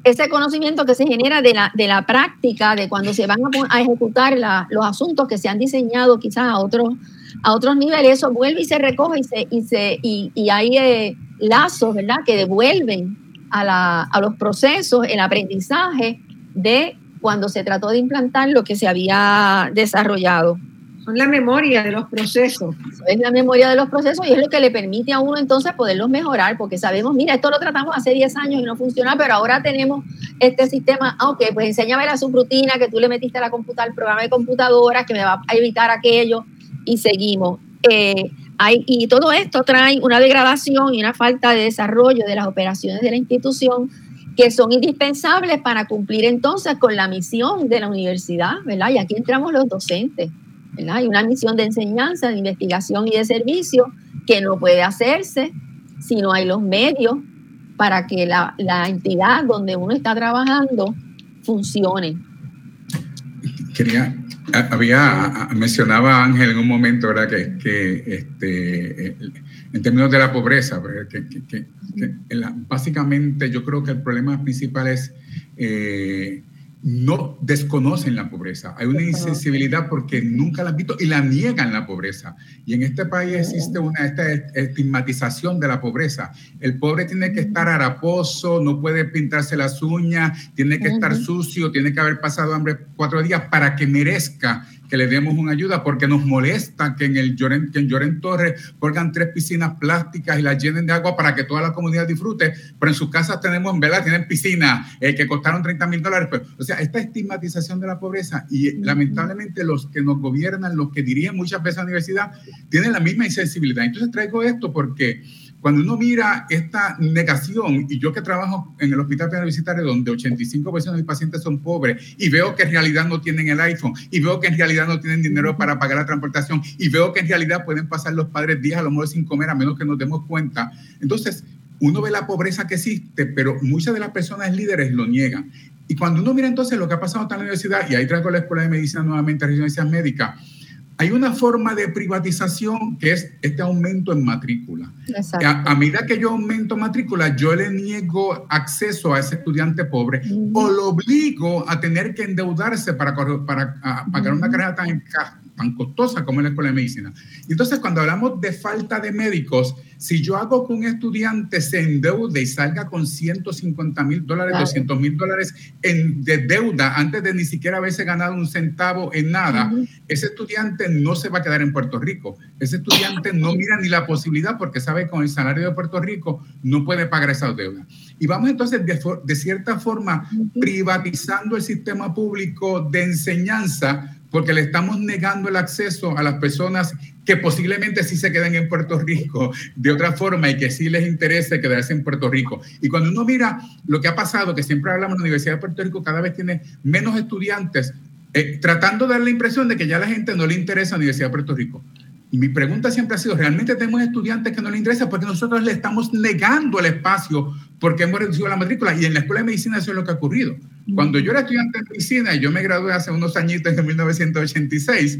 ese conocimiento que se genera de la, de la práctica, de cuando se van a, ejecutar los asuntos que se han diseñado quizás a otros, a otros niveles, eso vuelve y se recoge y, se, y, se, y, hay eh, lazos, ¿verdad?, que devuelven a, la, a los procesos, el aprendizaje de cuando se trató de implantar lo que se había desarrollado. Son la memoria de los procesos. Es la memoria de los procesos y es lo que le permite a uno entonces poderlos mejorar, porque sabemos, mira, esto lo tratamos hace 10 años y no funciona, pero ahora tenemos este sistema, ah, ok, pues enséñame la subrutina que tú le metiste a la computadora, el programa de computadoras que me va a evitar aquello y seguimos. Eh, hay, y todo esto trae una degradación y una falta de desarrollo de las operaciones de la institución que son indispensables para cumplir entonces con la misión de la universidad, ¿verdad? Y aquí entramos los docentes. Hay una misión de enseñanza, de investigación y de servicio que no puede hacerse si no hay los medios para que la, entidad donde uno está trabajando funcione. Quería, había, mencionaba Ángel en un momento, ¿verdad? Que, que este, en términos de la pobreza, que, básicamente yo creo que el problema principal es eh, no desconocen la pobreza. Hay una insensibilidad porque nunca la han visto y la niegan la pobreza. Y en este país existe una esta estigmatización de la pobreza. El pobre tiene que estar haraposo, no puede pintarse las uñas, tiene que estar sucio, tiene que haber pasado hambre cuatro días para que merezca que le demos una ayuda porque nos molesta que en el Lloren, que en Lloren Torres pongan tres piscinas plásticas y las llenen de agua para que toda la comunidad disfrute, pero en sus casas tenemos, en verdad, tienen piscinas eh, que costaron 30 mil dólares. Pues, o sea, esta estigmatización de la pobreza y lamentablemente los que nos gobiernan, los que dirigen muchas veces a la universidad, tienen la misma insensibilidad. Entonces traigo esto porque cuando uno mira esta negación, y yo que trabajo en el hospital universitario donde 85% de mis pacientes son pobres, y veo que en realidad no tienen el iPhone, y veo que en realidad no tienen dinero para pagar la transportación, y veo que en realidad pueden pasar los padres días a lo mejor sin comer a menos que nos demos cuenta. Entonces, uno ve la pobreza que existe, pero muchas de las personas líderes lo niegan. Y cuando uno mira entonces lo que ha pasado en la universidad, y ahí traigo la Escuela de Medicina nuevamente, residencias médicas, hay una forma de privatización que es este aumento en matrícula. A, medida que yo aumento matrícula, yo le niego acceso a ese estudiante pobre o lo obligo a tener que endeudarse para, para pagar una carrera tan, tan costosa como en la escuela de medicina. Entonces, cuando hablamos de falta de médicos, si yo hago que un estudiante se endeude y salga con 150 mil dólares, 200 mil dólares en, de deuda antes de ni siquiera haberse ganado un centavo en nada, ese estudiante no se va a quedar en Puerto Rico. Ese estudiante no mira ni la posibilidad porque sabe que con el salario de Puerto Rico no puede pagar esa deuda. Y vamos entonces de, de cierta forma privatizando el sistema público de enseñanza porque le estamos negando el acceso a las personas que posiblemente sí se queden en Puerto Rico de otra forma y que sí les interese quedarse en Puerto Rico. Y cuando uno mira lo que ha pasado, que siempre hablamos, la Universidad de Puerto Rico cada vez tiene menos estudiantes, eh, tratando de dar la impresión de que ya a la gente no le interesa la Universidad de Puerto Rico. Y mi pregunta siempre ha sido, ¿realmente tenemos estudiantes que no les interesa? Porque nosotros le estamos negando el espacio porque hemos reducido la matrícula. Y en la Escuela de Medicina eso es lo que ha ocurrido. Cuando yo era estudiante de medicina y yo me gradué hace unos añitos, en 1986,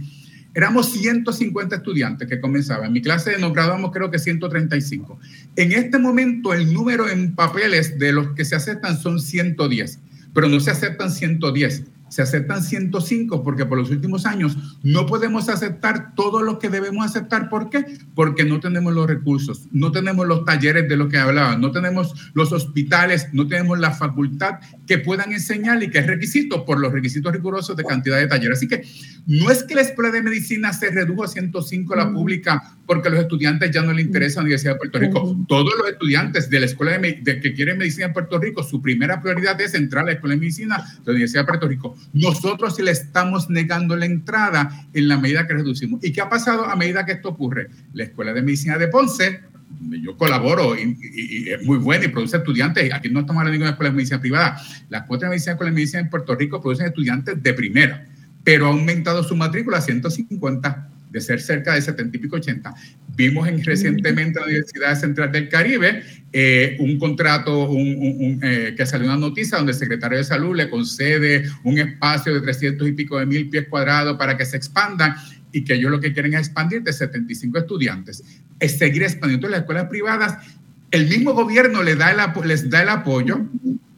éramos 150 estudiantes que comenzaban. En mi clase nos graduamos creo que 135. En este momento el número en papeles de los que se aceptan son 110, pero no se aceptan 110 se aceptan 105 porque por los últimos años no podemos aceptar todo lo que debemos aceptar. ¿Por qué? Porque no tenemos los recursos, no tenemos los talleres de los que hablaba, no tenemos los hospitales, no tenemos la facultad que puedan enseñar y que es requisito por los requisitos rigurosos de cantidad de talleres. Así que no es que la escuela de medicina se redujo a 105 la pública porque a los estudiantes ya no les interesa la Universidad de Puerto Rico. Todos los estudiantes de la escuela de, que quieren medicina en Puerto Rico, su primera prioridad es entrar a la escuela de medicina de la Universidad de Puerto Rico. Nosotros le estamos negando la entrada en la medida que reducimos. ¿Y qué ha pasado a medida que esto ocurre? La escuela de medicina de Ponce yo colaboro y, es muy buena y produce estudiantes. Aquí no estamos hablando de una escuela de medicina privada. La escuela de medicina, escuela de medicina en Puerto Rico producen estudiantes de primera, pero ha aumentado su matrícula a 150 de ser cerca de 70 y pico 80. Vimos en, recientemente en la Universidad Central del Caribe eh, un contrato un, eh, que salió una noticia donde el secretario de Salud le concede un espacio de 300 y pico de mil pies cuadrados para que se expandan y que ellos lo que quieren es expandir de 75 estudiantes. Seguir expandiendo las escuelas privadas. El mismo gobierno les da el apoyo,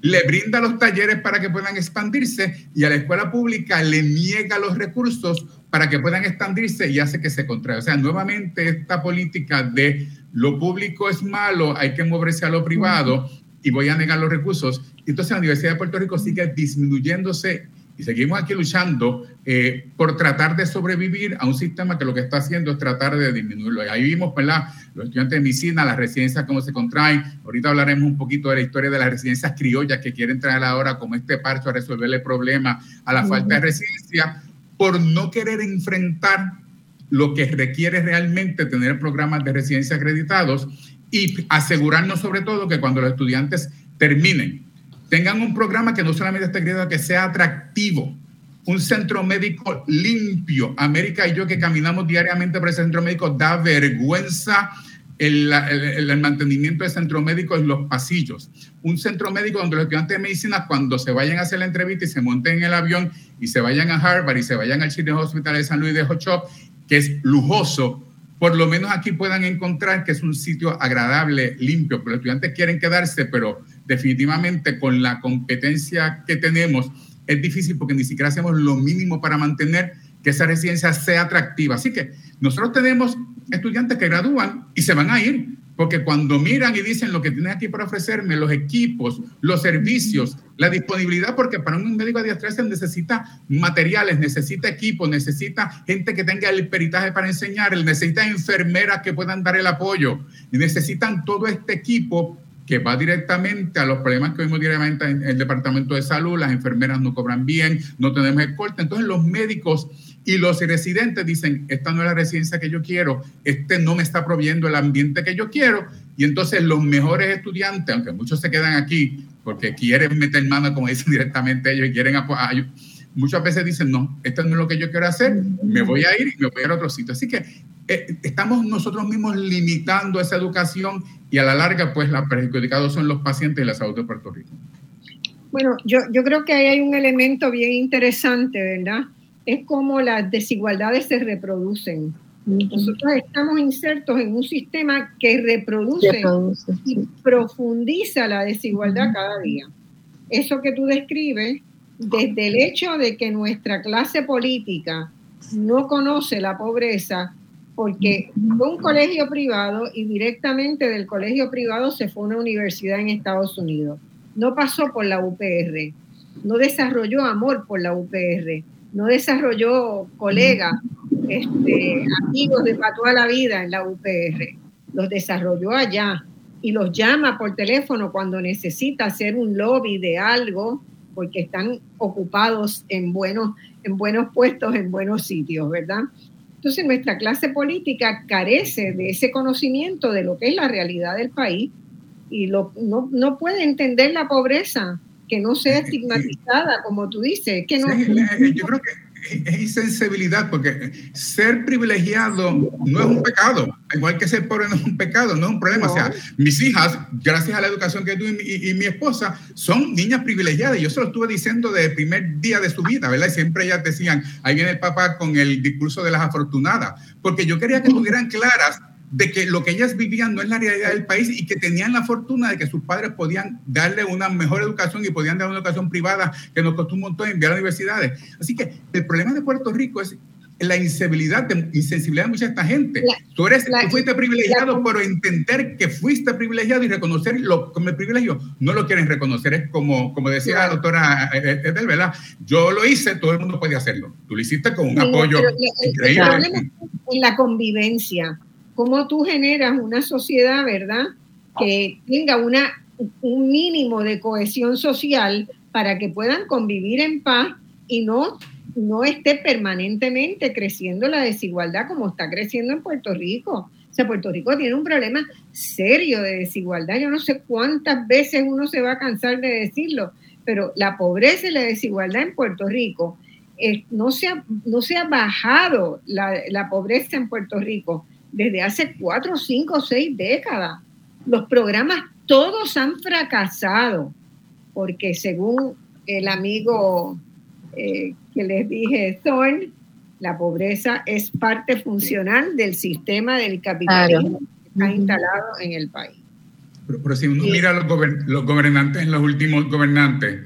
le brinda los talleres para que puedan expandirse y a la escuela pública le niega los recursos para que puedan expandirse y hace que se contrae. O sea, nuevamente esta política de lo público es malo, hay que moverse a lo privado y voy a negar los recursos. Entonces la Universidad de Puerto Rico sigue disminuyéndose y seguimos aquí luchando eh, por tratar de sobrevivir a un sistema que lo que está haciendo es tratar de disminuirlo. Y ahí vimos, ¿verdad? Los estudiantes de medicina, las residencias, cómo se contraen. Ahorita hablaremos un poquito de la historia de las residencias criollas que quieren traer ahora como este parcho a resolverle el problema a la falta de residencia por no querer enfrentar lo que requiere realmente tener programas de residencia acreditados y asegurarnos sobre todo que cuando los estudiantes terminen tengan un programa que no solamente esté creado, que sea atractivo, un centro médico limpio. América y yo que caminamos diariamente por el centro médico, da vergüenza el, mantenimiento del centro médico en los pasillos. Un centro médico donde los estudiantes de medicina, cuando se vayan a hacer la entrevista y se monten en el avión y se vayan a Harvard y se vayan al Children's Hospital de San Luis de Hochop, que es lujoso, por lo menos aquí puedan encontrar que es un sitio agradable, limpio, porque los estudiantes quieren quedarse, pero definitivamente con la competencia que tenemos es difícil porque ni siquiera hacemos lo mínimo para mantener que esa residencia sea atractiva. Así que nosotros tenemos estudiantes que gradúan y se van a ir, porque cuando miran y dicen lo que tienen aquí para ofrecerme, los equipos, los servicios, la disponibilidad, porque para un médico de se necesita materiales, necesita equipos, necesita gente que tenga el peritaje para enseñar, necesita enfermeras que puedan dar el apoyo, y necesitan todo este equipo que va directamente a los problemas que vimos directamente en el Departamento de Salud, las enfermeras no cobran bien, no tenemos el corte. Entonces los médicos y los residentes dicen, esta no es la residencia que yo quiero, este no me está proviendo el ambiente que yo quiero. Y entonces los mejores estudiantes, aunque muchos se quedan aquí porque quieren meter mano, como dicen directamente ellos, y quieren apoyar, muchas veces dicen, no, esto no es lo que yo quiero hacer, me voy a ir y me voy a ir a otro sitio. Así que eh, estamos nosotros mismos limitando esa educación y a la larga, pues, los perjudicados son los pacientes de la salud de Puerto Rico. Bueno, yo, yo creo que ahí hay un elemento bien interesante, ¿verdad? Es cómo las desigualdades se reproducen. Nosotros estamos insertos en un sistema que reproduce, y profundiza la desigualdad cada día. Eso que tú describes, desde el hecho de que nuestra clase política no conoce la pobreza porque fue un colegio privado y directamente del colegio privado se fue a una universidad en Estados Unidos. No pasó por la UPR, no desarrolló amor por la UPR, no desarrolló colegas, este, amigos de para toda la vida en la UPR, los desarrolló allá y los llama por teléfono cuando necesita hacer un lobby de algo porque están ocupados en buenos, en buenos puestos, en buenos sitios, ¿verdad? Entonces nuestra clase política carece de ese conocimiento de lo que es la realidad del país y no, no puede entender la pobreza, que no sea estigmatizada, como tú dices. Que no, yo creo que es insensibilidad, porque ser privilegiado no es un pecado, igual que ser pobre no es un pecado, no es un problema. O sea, mis hijas, gracias a la educación que tú y, mi esposa, son niñas privilegiadas. Yo se lo estuve diciendo desde el primer día de su vida, ¿verdad? Y siempre ellas decían, ahí viene el papá con el discurso de las afortunadas, porque yo quería que tuvieran claras de que lo que ellas vivían no es la realidad del país y que tenían la fortuna de que sus padres podían darle una mejor educación y podían dar una educación privada que nos costó un montón enviar a universidades. Así que el problema de Puerto Rico es la insensibilidad de, insensibilidad de mucha esta gente. tú, eres, fuiste privilegiado, pero entender que fuiste privilegiado y reconocerlo como el privilegio, no lo quieren reconocer. Es como, como decía la doctora Edel, ¿verdad? Yo lo hice, todo el mundo puede hacerlo. Tú lo hiciste con un apoyo increíble. en la convivencia cómo tú generas una sociedad, ¿verdad? Que tenga una, un mínimo de cohesión social para que puedan convivir en paz y no, no esté permanentemente creciendo la desigualdad como está creciendo en Puerto Rico. O sea, Puerto Rico tiene un problema serio de desigualdad. Yo no sé cuántas veces uno se va a cansar de decirlo, pero la pobreza y la desigualdad en Puerto Rico, eh, no, se ha, no se ha bajado la, la pobreza en Puerto Rico desde hace cuatro, cinco, seis décadas. Los programas todos han fracasado, porque según el amigo eh, que les dije, Thorne, la pobreza es parte funcional del sistema del capitalismo que está instalado en el país. Pero, si uno mira los, los, gobernantes, los últimos gobernantes,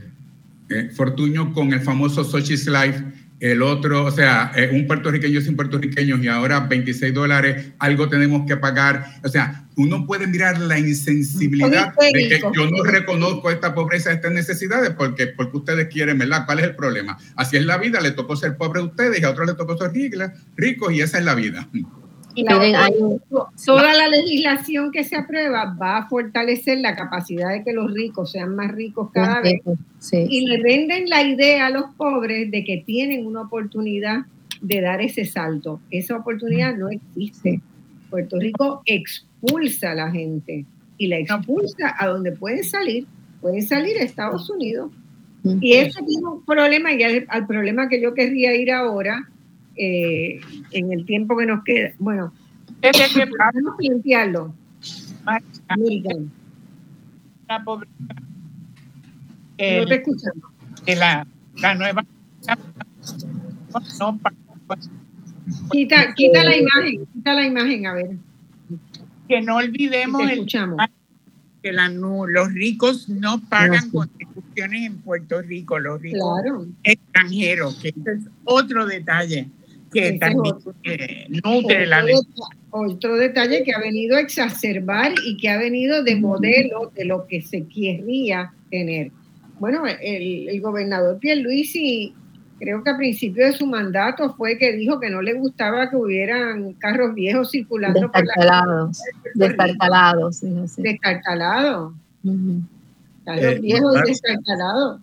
eh, Fortuño con el famoso Sochi's Life, el otro, o sea, eh, un puertorriqueño sin puertorriqueños y ahora 26 dólares, algo tenemos que pagar. O sea, uno puede mirar la insensibilidad de que yo no reconozco esta pobreza, estas necesidades, porque, porque ustedes quieren, ¿verdad? ¿Cuál es el problema? Así es la vida, le tocó ser pobre a ustedes y a otros les tocó ser ricos y esa es la vida toda la legislación que se aprueba va a fortalecer la capacidad de que los ricos sean más ricos cada vez. Y le venden la idea a los pobres de que tienen una oportunidad de dar ese salto. Esa oportunidad no existe. Puerto Rico expulsa a la gente y la expulsa a donde pueden salir. Pueden salir a Estados Unidos. Y eso tiene un problema, y al problema que yo querría ir ahora, eh, en el tiempo que nos queda. Bueno, vamos a limpiarlo. La pobreza. no te escuchamos. La, la nueva. No, quita, quita la imagen, quita la imagen, a ver. Que no olvidemos que la, los ricos no pagan contribuciones en Puerto Rico, los ricos extranjeros, que es otro detalle que también nutre la Otro detalle que ha venido a exacerbar y que ha venido de modelo de lo que se querría tener. Bueno, el, el gobernador Pierluisi, creo que a principio de su mandato fue que dijo que no le gustaba que hubieran carros viejos circulando por la. Destartalados. Carros eh, viejos destartalados.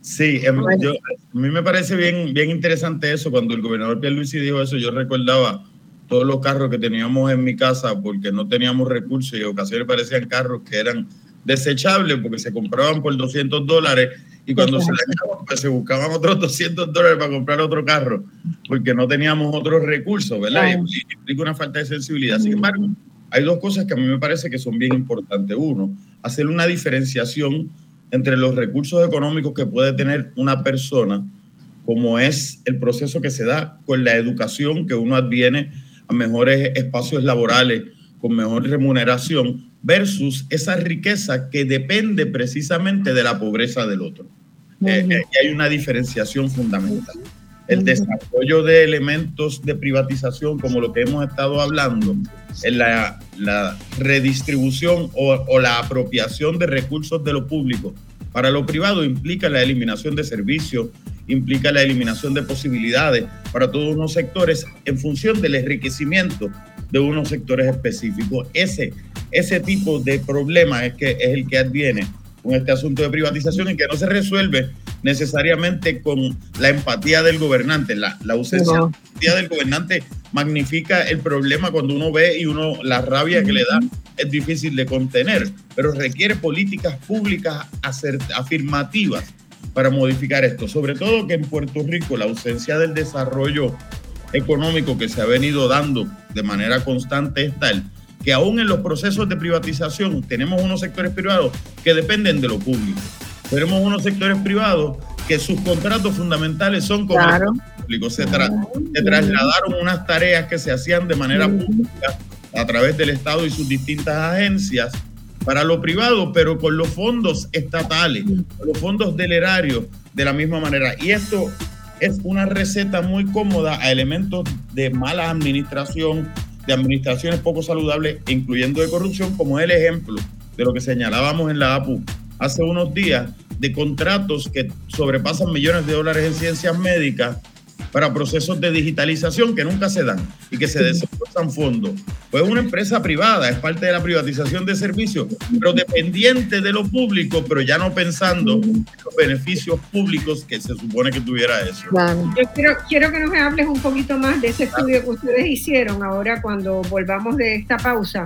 Sí, em, yo, a mí me parece bien, bien interesante eso. Cuando el gobernador Pierluisi dijo eso, yo recordaba todos los carros que teníamos en mi casa porque no teníamos recursos y ocasiones parecían carros que eran desechables porque se compraban por 200 dólares y cuando se dañaban pues se buscaban otros 200 dólares para comprar otro carro porque no teníamos otros recursos, ¿verdad? Y implica una falta de sensibilidad. Sin embargo, hay dos cosas que a mí me parece que son bien importantes. Uno, hacer una diferenciación entre los recursos económicos que puede tener una persona, como es el proceso que se da con la educación que uno adviene a mejores espacios laborales, con mejor remuneración, versus esa riqueza que depende precisamente de la pobreza del otro. Eh, eh, hay una diferenciación fundamental. El desarrollo de elementos de privatización como lo que hemos estado hablando, en la, redistribución o, o, la apropiación de recursos de lo público para lo privado implica la eliminación de servicios, implica la eliminación de posibilidades para todos unos sectores en función del enriquecimiento de unos sectores específicos. Ese, ese tipo de problema es, que, es el que adviene con este asunto de privatización y que no se resuelve necesariamente con la empatía del gobernante. La, la ausencia de empatía del gobernante magnifica el problema cuando uno ve y uno la rabia que le da es difícil de contener, pero requiere políticas públicas afirmativas para modificar esto. Sobre todo que en Puerto Rico la ausencia del desarrollo económico que se ha venido dando de manera constante es tal que aún en los procesos de privatización tenemos unos sectores privados que dependen de lo público. Tenemos unos sectores privados que sus contratos fundamentales son con claro. público. Se, se, trasladaron unas tareas que se hacían de manera pública a través del Estado y sus distintas agencias para lo privado, pero con los fondos estatales, con los fondos del erario de la misma manera. Y esto es una receta muy cómoda a elementos de mala administración, de administraciones poco saludables, incluyendo de corrupción, como es el ejemplo de lo que señalábamos en la APU hace unos días, de contratos que sobrepasan millones de dólares en ciencias médicas para procesos de digitalización que nunca se dan y que se desembolsan fondos. Pues una empresa privada, es parte de la privatización de servicios, pero dependiente de lo público, pero ya no pensando en los beneficios públicos que se supone que tuviera eso. Yo quiero, quiero que nos hables un poquito más de ese estudio que ustedes hicieron ahora cuando volvamos de esta pausa.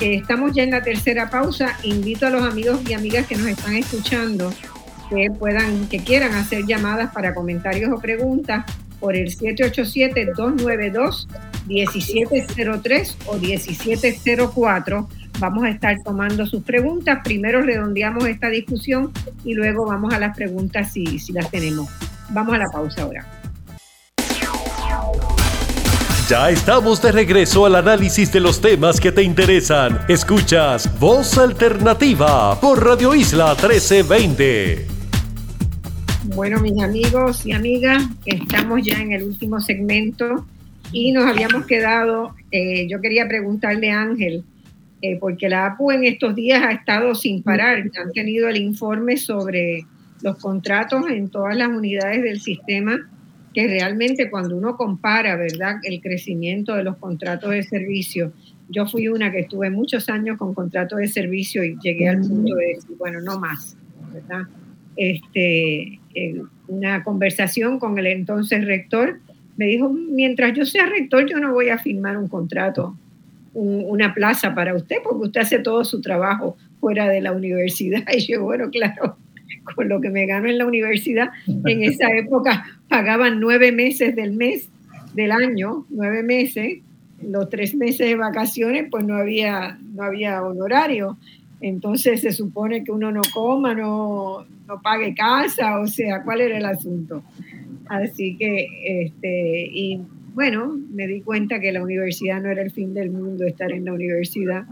estamos ya en la tercera pausa. Invito a los amigos y amigas que nos están escuchando que puedan, que quieran hacer llamadas para comentarios o preguntas por el 787-292-1703 o 1704. Vamos a estar tomando sus preguntas. Primero redondeamos esta discusión y luego vamos a las preguntas si, si las tenemos. Vamos a la pausa ahora. Ya estamos de regreso al análisis de los temas que te interesan. Escuchas Voz Alternativa por Radio Isla 1320. Bueno, mis amigos y amigas, estamos ya en el último segmento y nos habíamos quedado, eh, yo quería preguntarle a Ángel, eh, porque la APU en estos días ha estado sin parar, han tenido el informe sobre los contratos en todas las unidades del sistema, que realmente cuando uno compara, ¿verdad?, el crecimiento de los contratos de servicio, yo fui una que estuve muchos años con contratos de servicio y llegué al punto de decir, bueno, no más, ¿verdad? Este, una conversación con el entonces rector, me dijo, mientras yo sea rector, yo no voy a firmar un contrato, una plaza para usted, porque usted hace todo su trabajo fuera de la universidad. Y yo, bueno, claro, con lo que me gano en la universidad, en esa época pagaban nueve meses del mes, del año, nueve meses, los tres meses de vacaciones, pues no había, no había honorario. Entonces se supone que uno no coma, no, no pague casa, o sea, ¿cuál era el asunto? Así que, este, y bueno, me di cuenta que la universidad no era el fin del mundo estar en la universidad,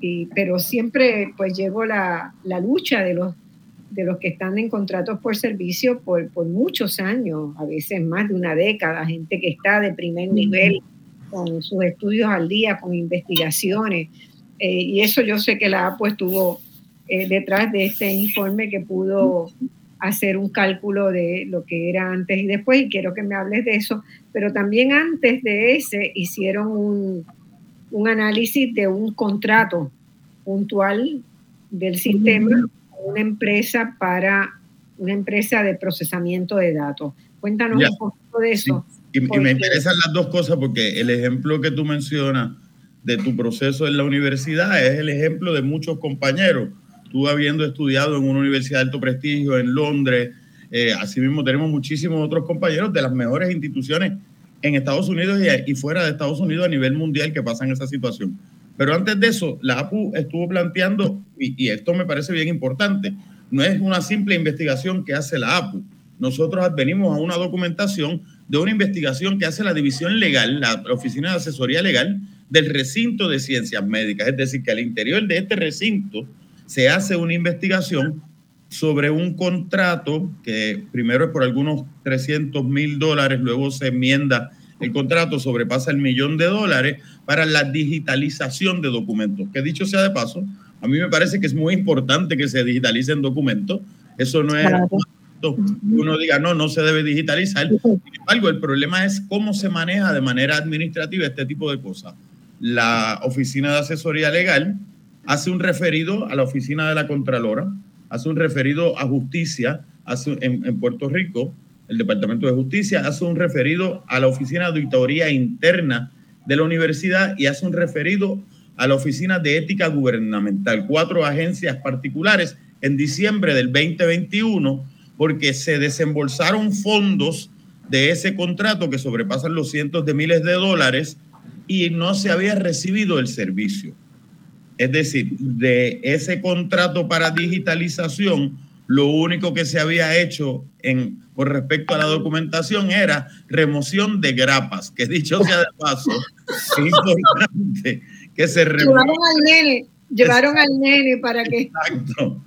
y, pero siempre pues llegó la, la lucha de los, de los que están en contratos por servicio por, por muchos años, a veces más de una década, gente que está de primer nivel con sus estudios al día, con investigaciones. Eh, y eso yo sé que la APO estuvo eh, detrás de este informe que pudo hacer un cálculo de lo que era antes y después, y quiero que me hables de eso, pero también antes de ese hicieron un, un análisis de un contrato puntual del sistema una empresa para una empresa de procesamiento de datos. Cuéntanos un poco de eso. Y, y, me interesan las dos cosas porque el ejemplo que tú mencionas de tu proceso en la universidad es el ejemplo de muchos compañeros tú habiendo estudiado en una universidad de alto prestigio en Londres, eh, asimismo tenemos muchísimos otros compañeros de las mejores instituciones en Estados Unidos y, fuera de Estados Unidos a nivel mundial que pasan esa situación. Pero antes de eso, la APU estuvo planteando, y, y esto me parece bien importante, no es una simple investigación que hace la APU. Nosotros advenimos a una documentación de una investigación que hace la División Legal, la Oficina de Asesoría Legal del Recinto de Ciencias Médicas. Es decir, que al interior de este recinto se hace una investigación sobre un contrato que primero es por algunos 300 mil dólares, luego se enmienda el contrato, sobrepasa el millón de dólares para la digitalización de documentos. Que dicho sea de paso, a mí me parece que es muy importante que se digitalicen documentos. Eso no es uno diga, no, no se debe digitalizar. Sin embargo, el problema es cómo se maneja de manera administrativa este tipo de cosas. La Oficina de Asesoría Legal hace un referido a la Oficina de la Contralora, hace un referido a Justicia en, en Puerto Rico, el Departamento de Justicia hace un referido a la Oficina de Auditoría Interna de la universidad y hace un referido a la Oficina de Ética Gubernamental, cuatro agencias particulares en diciembre del 2021 porque se desembolsaron fondos de ese contrato que sobrepasan los cientos de miles de dólares y no se había recibido el servicio. Es decir, de ese contrato para digitalización, lo único que se había hecho en, con respecto a la documentación era remoción de grapas, que dicho sea de paso, es importante que se remueva. Llevaron al nene para que. Exacto.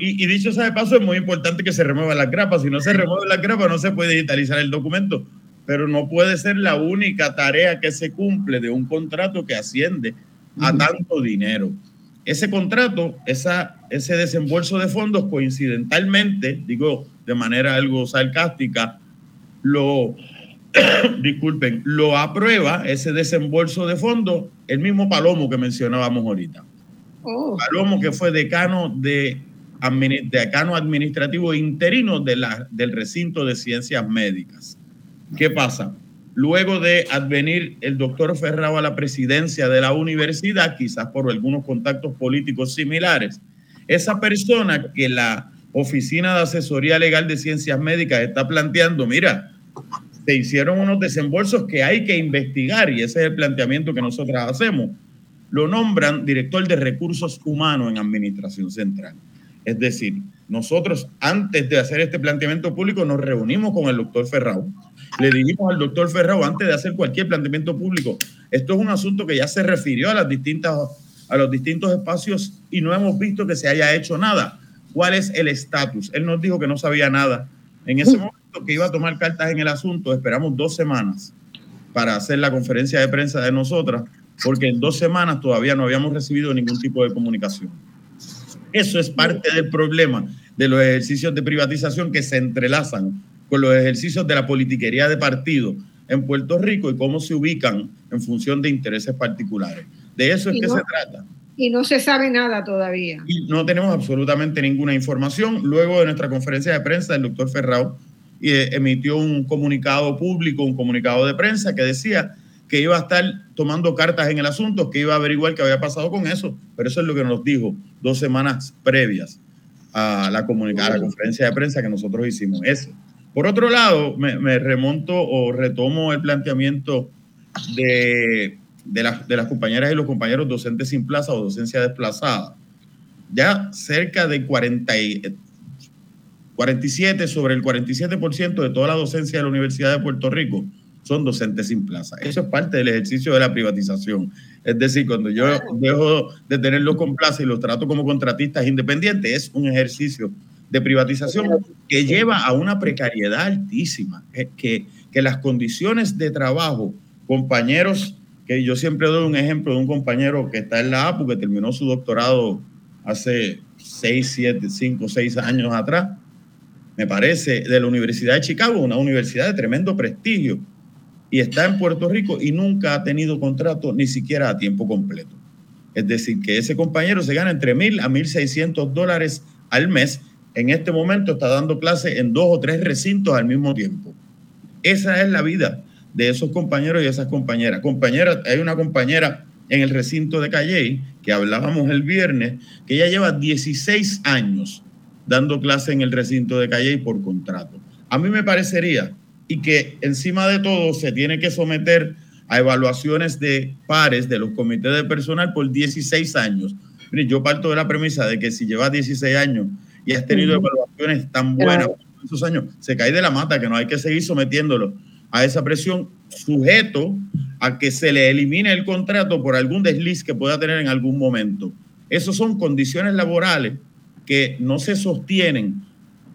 Y, dicho sea de paso, es muy importante que se remueva la grapa. Si no se remueve la grapa, no se puede digitalizar el documento. Pero no puede ser la única tarea que se cumple de un contrato que asciende a tanto dinero. Ese contrato, esa, ese desembolso de fondos, coincidentalmente, digo de manera algo sarcástica, lo, disculpen, lo aprueba ese desembolso de fondos el mismo Palomo que mencionábamos ahorita. Oh. Palomo que fue decano de decano administrativo interino de la, del recinto de ciencias médicas. ¿Qué pasa? Luego de advenir el doctor Ferrao a la presidencia de la universidad, quizás por algunos contactos políticos similares, esa persona que la Oficina de Asesoría Legal de Ciencias Médicas está planteando, mira, se hicieron unos desembolsos que hay que investigar y ese es el planteamiento que nosotros hacemos. Lo nombran director de recursos humanos en Administración Central. Es decir, nosotros antes de hacer este planteamiento público nos reunimos con el doctor Ferrao. Le dijimos al doctor Ferrao antes de hacer cualquier planteamiento público, esto es un asunto que ya se refirió a, las distintas, a los distintos espacios y no hemos visto que se haya hecho nada. ¿Cuál es el estatus? Él nos dijo que no sabía nada. En ese momento que iba a tomar cartas en el asunto, esperamos dos semanas para hacer la conferencia de prensa de nosotras, porque en dos semanas todavía no habíamos recibido ningún tipo de comunicación. Eso es parte del problema de los ejercicios de privatización que se entrelazan con los ejercicios de la politiquería de partido en Puerto Rico y cómo se ubican en función de intereses particulares. De eso es que se trata. Y no se sabe nada todavía. Y no tenemos absolutamente ninguna información. Luego de nuestra conferencia de prensa, el doctor Ferrao eh, emitió un comunicado público, un comunicado de prensa que decía que iba a estar tomando cartas en el asunto, que iba a averiguar qué había pasado con eso, pero eso es lo que nos dijo dos semanas previas a la, a la conferencia de prensa que nosotros hicimos. Eso. Por otro lado, me, remonto o retomo el planteamiento de, de, de las compañeras y los compañeros docentes sin plaza o docencia desplazada. Ya cerca de 40, 47 sobre el 47% de toda la docencia de la Universidad de Puerto Rico son docentes sin plaza. Eso es parte del ejercicio de la privatización. Es decir, cuando yo dejo de tenerlos con plaza y los trato como contratistas independientes, es un ejercicio de privatización que lleva a una precariedad altísima, que, que las condiciones de trabajo, compañeros, que yo siempre doy un ejemplo de un compañero que está en la APU, que terminó su doctorado hace 6, 7, 5, 6 años atrás, me parece, de la Universidad de Chicago, una universidad de tremendo prestigio, y está en Puerto Rico y nunca ha tenido contrato ni siquiera a tiempo completo. Es decir, que ese compañero se gana entre mil a mil seiscientos dólares al mes. En este momento está dando clase en dos o tres recintos al mismo tiempo. Esa es la vida de esos compañeros y esas compañeras. Compañera, hay una compañera en el recinto de Calley que hablábamos el viernes, que ella lleva 16 años dando clase en el recinto de Calle por contrato. A mí me parecería, y que encima de todo se tiene que someter a evaluaciones de pares de los comités de personal por 16 años. yo parto de la premisa de que si llevas 16 años y has tenido evaluaciones tan buenas por esos años, se cae de la mata, que no hay que seguir sometiéndolo a esa presión, sujeto a que se le elimine el contrato por algún desliz que pueda tener en algún momento. Esas son condiciones laborales que no se sostienen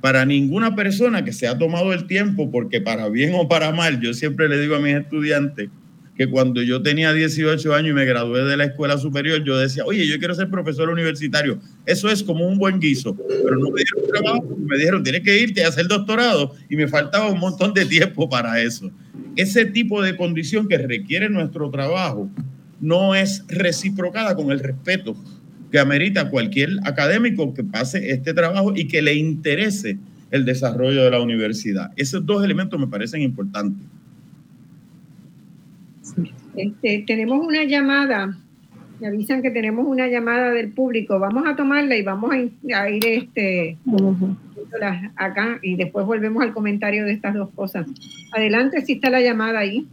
para ninguna persona que se ha tomado el tiempo, porque para bien o para mal, yo siempre le digo a mis estudiantes que cuando yo tenía 18 años y me gradué de la escuela superior, yo decía, oye, yo quiero ser profesor universitario. Eso es como un buen guiso, pero no me dieron trabajo, me dijeron, tienes que irte a hacer doctorado y me faltaba un montón de tiempo para eso. Ese tipo de condición que requiere nuestro trabajo no es reciprocada con el respeto que amerita cualquier académico que pase este trabajo y que le interese el desarrollo de la universidad. Esos dos elementos me parecen importantes. Este, tenemos una llamada, me avisan que tenemos una llamada del público. Vamos a tomarla y vamos a, ir este, acá y después volvemos al comentario de estas dos cosas. Adelante, si está la llamada ahí.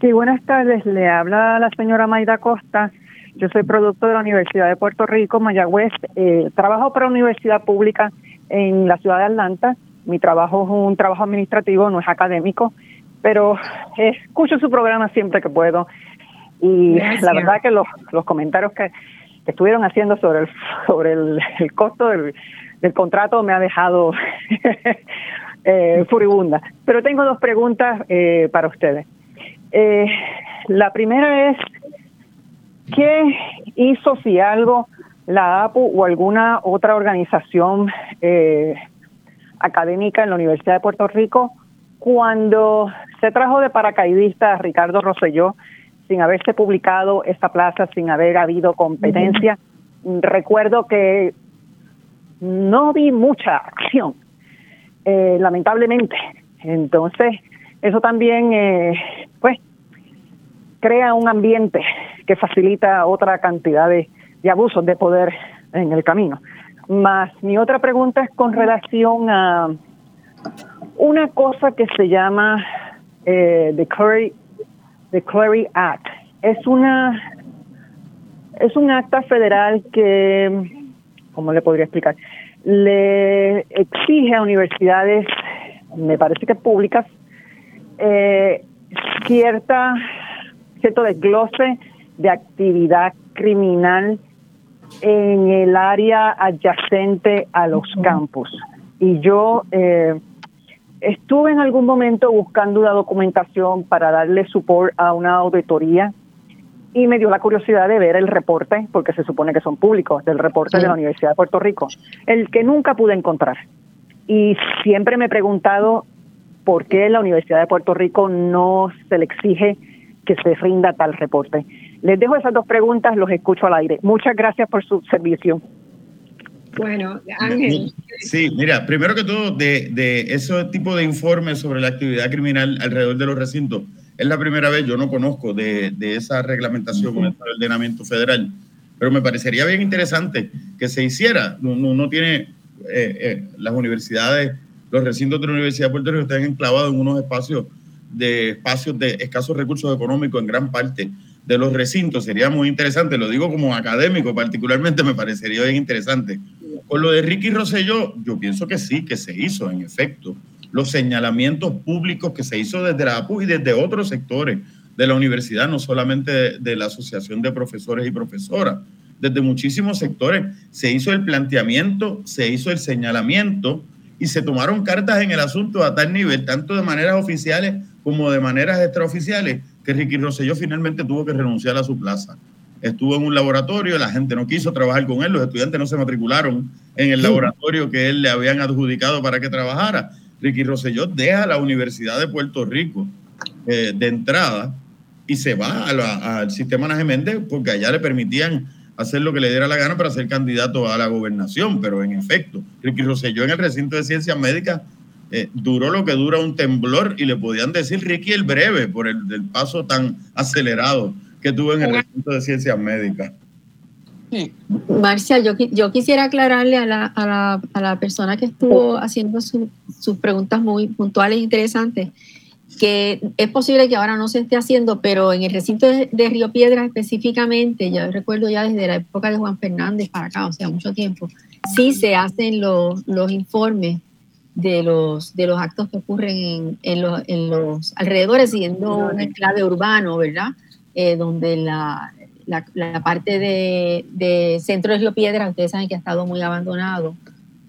Sí, buenas tardes. Le habla la señora Maida Costa yo soy producto de la Universidad de Puerto Rico, Mayagüez. Eh, trabajo para una universidad pública en la ciudad de Atlanta. Mi trabajo es un trabajo administrativo, no es académico, pero escucho su programa siempre que puedo. Y la verdad que los, los comentarios que, estuvieron haciendo sobre el, sobre el, costo del, contrato me ha dejado eh, furibunda. Pero tengo dos preguntas eh, para ustedes. Eh, la primera es ¿Qué hizo, si algo, la APU o alguna otra organización eh, académica en la Universidad de Puerto Rico cuando se trajo de paracaidista a Ricardo Rosselló sin haberse publicado esta plaza, sin haber habido competencia? Recuerdo que no vi mucha acción, eh, lamentablemente. Entonces, eso también, eh, pues, crea un ambiente que facilita otra cantidad de, abusos de poder en el camino. Más mi otra pregunta es con relación a una cosa que se llama eh, the Clary the Clary Act. Es una es un acta federal que, ¿cómo le podría explicar? Le exige a universidades, me parece que públicas, eh, cierta cierto desglose de actividad criminal en el área adyacente a los campus. Y yo eh, estuve en algún momento buscando una documentación para darle support a una auditoría y me dio la curiosidad de ver el reporte, porque se supone que son públicos, del reporte de la Universidad de Puerto Rico, el que nunca pude encontrar. Y siempre me he preguntado por qué la Universidad de Puerto Rico no se le exige que se rinda tal reporte. Les dejo esas dos preguntas, los escucho al aire. Muchas gracias por su servicio. Bueno, Ángel. Sí, mira, primero que todo, de, de ese tipo de informes sobre la actividad criminal alrededor de los recintos, es la primera vez, yo no conozco de, de esa reglamentación con el ordenamiento federal, pero me parecería bien interesante que se hiciera. Uno, tiene eh, eh, las universidades, los recintos de la Universidad de Puerto Rico están enclavados en unos espacios de espacios de escasos recursos económicos en gran parte de los recintos. Sería muy interesante, lo digo como académico particularmente, me parecería bien interesante. Con lo de Ricky Rosselló, yo pienso que sí, que se hizo, en efecto, los señalamientos públicos que se hizo desde la APU y desde otros sectores de la universidad, no solamente de, la Asociación de Profesores y Profesoras, desde muchísimos sectores se hizo el planteamiento, se hizo el señalamiento y se tomaron cartas en el asunto a tal nivel, tanto de maneras oficiales como de maneras extraoficiales, que Ricky Rosselló finalmente tuvo que renunciar a su plaza. Estuvo en un laboratorio, la gente no quiso trabajar con él, los estudiantes no se matricularon en el laboratorio que él le habían adjudicado para que trabajara. Ricky Rosselló deja la Universidad de Puerto Rico eh, de entrada y se va al sistema Naje porque allá le permitían hacer lo que le diera la gana para ser candidato a la gobernación, pero en efecto, Ricky Rosselló en el recinto de ciencias médicas eh, duró lo que dura un temblor y le podían decir Ricky el breve por el, paso tan acelerado que tuvo en el recinto de ciencias médicas. Marcia, yo, yo quisiera aclararle a la, a la, a la persona que estuvo haciendo sus preguntas muy puntuales e interesantes que es posible que ahora no se esté haciendo, pero en el recinto de, Río Piedra específicamente, yo recuerdo ya desde la época de Juan Fernández para acá, o sea, mucho tiempo, sí se hacen los, los informes de los, de los actos que ocurren en, en, los, en los, alrededores, siendo un enclave urbano, ¿verdad? Eh, donde la, la, parte de, Centro de Río Piedra, ustedes saben que ha estado muy abandonado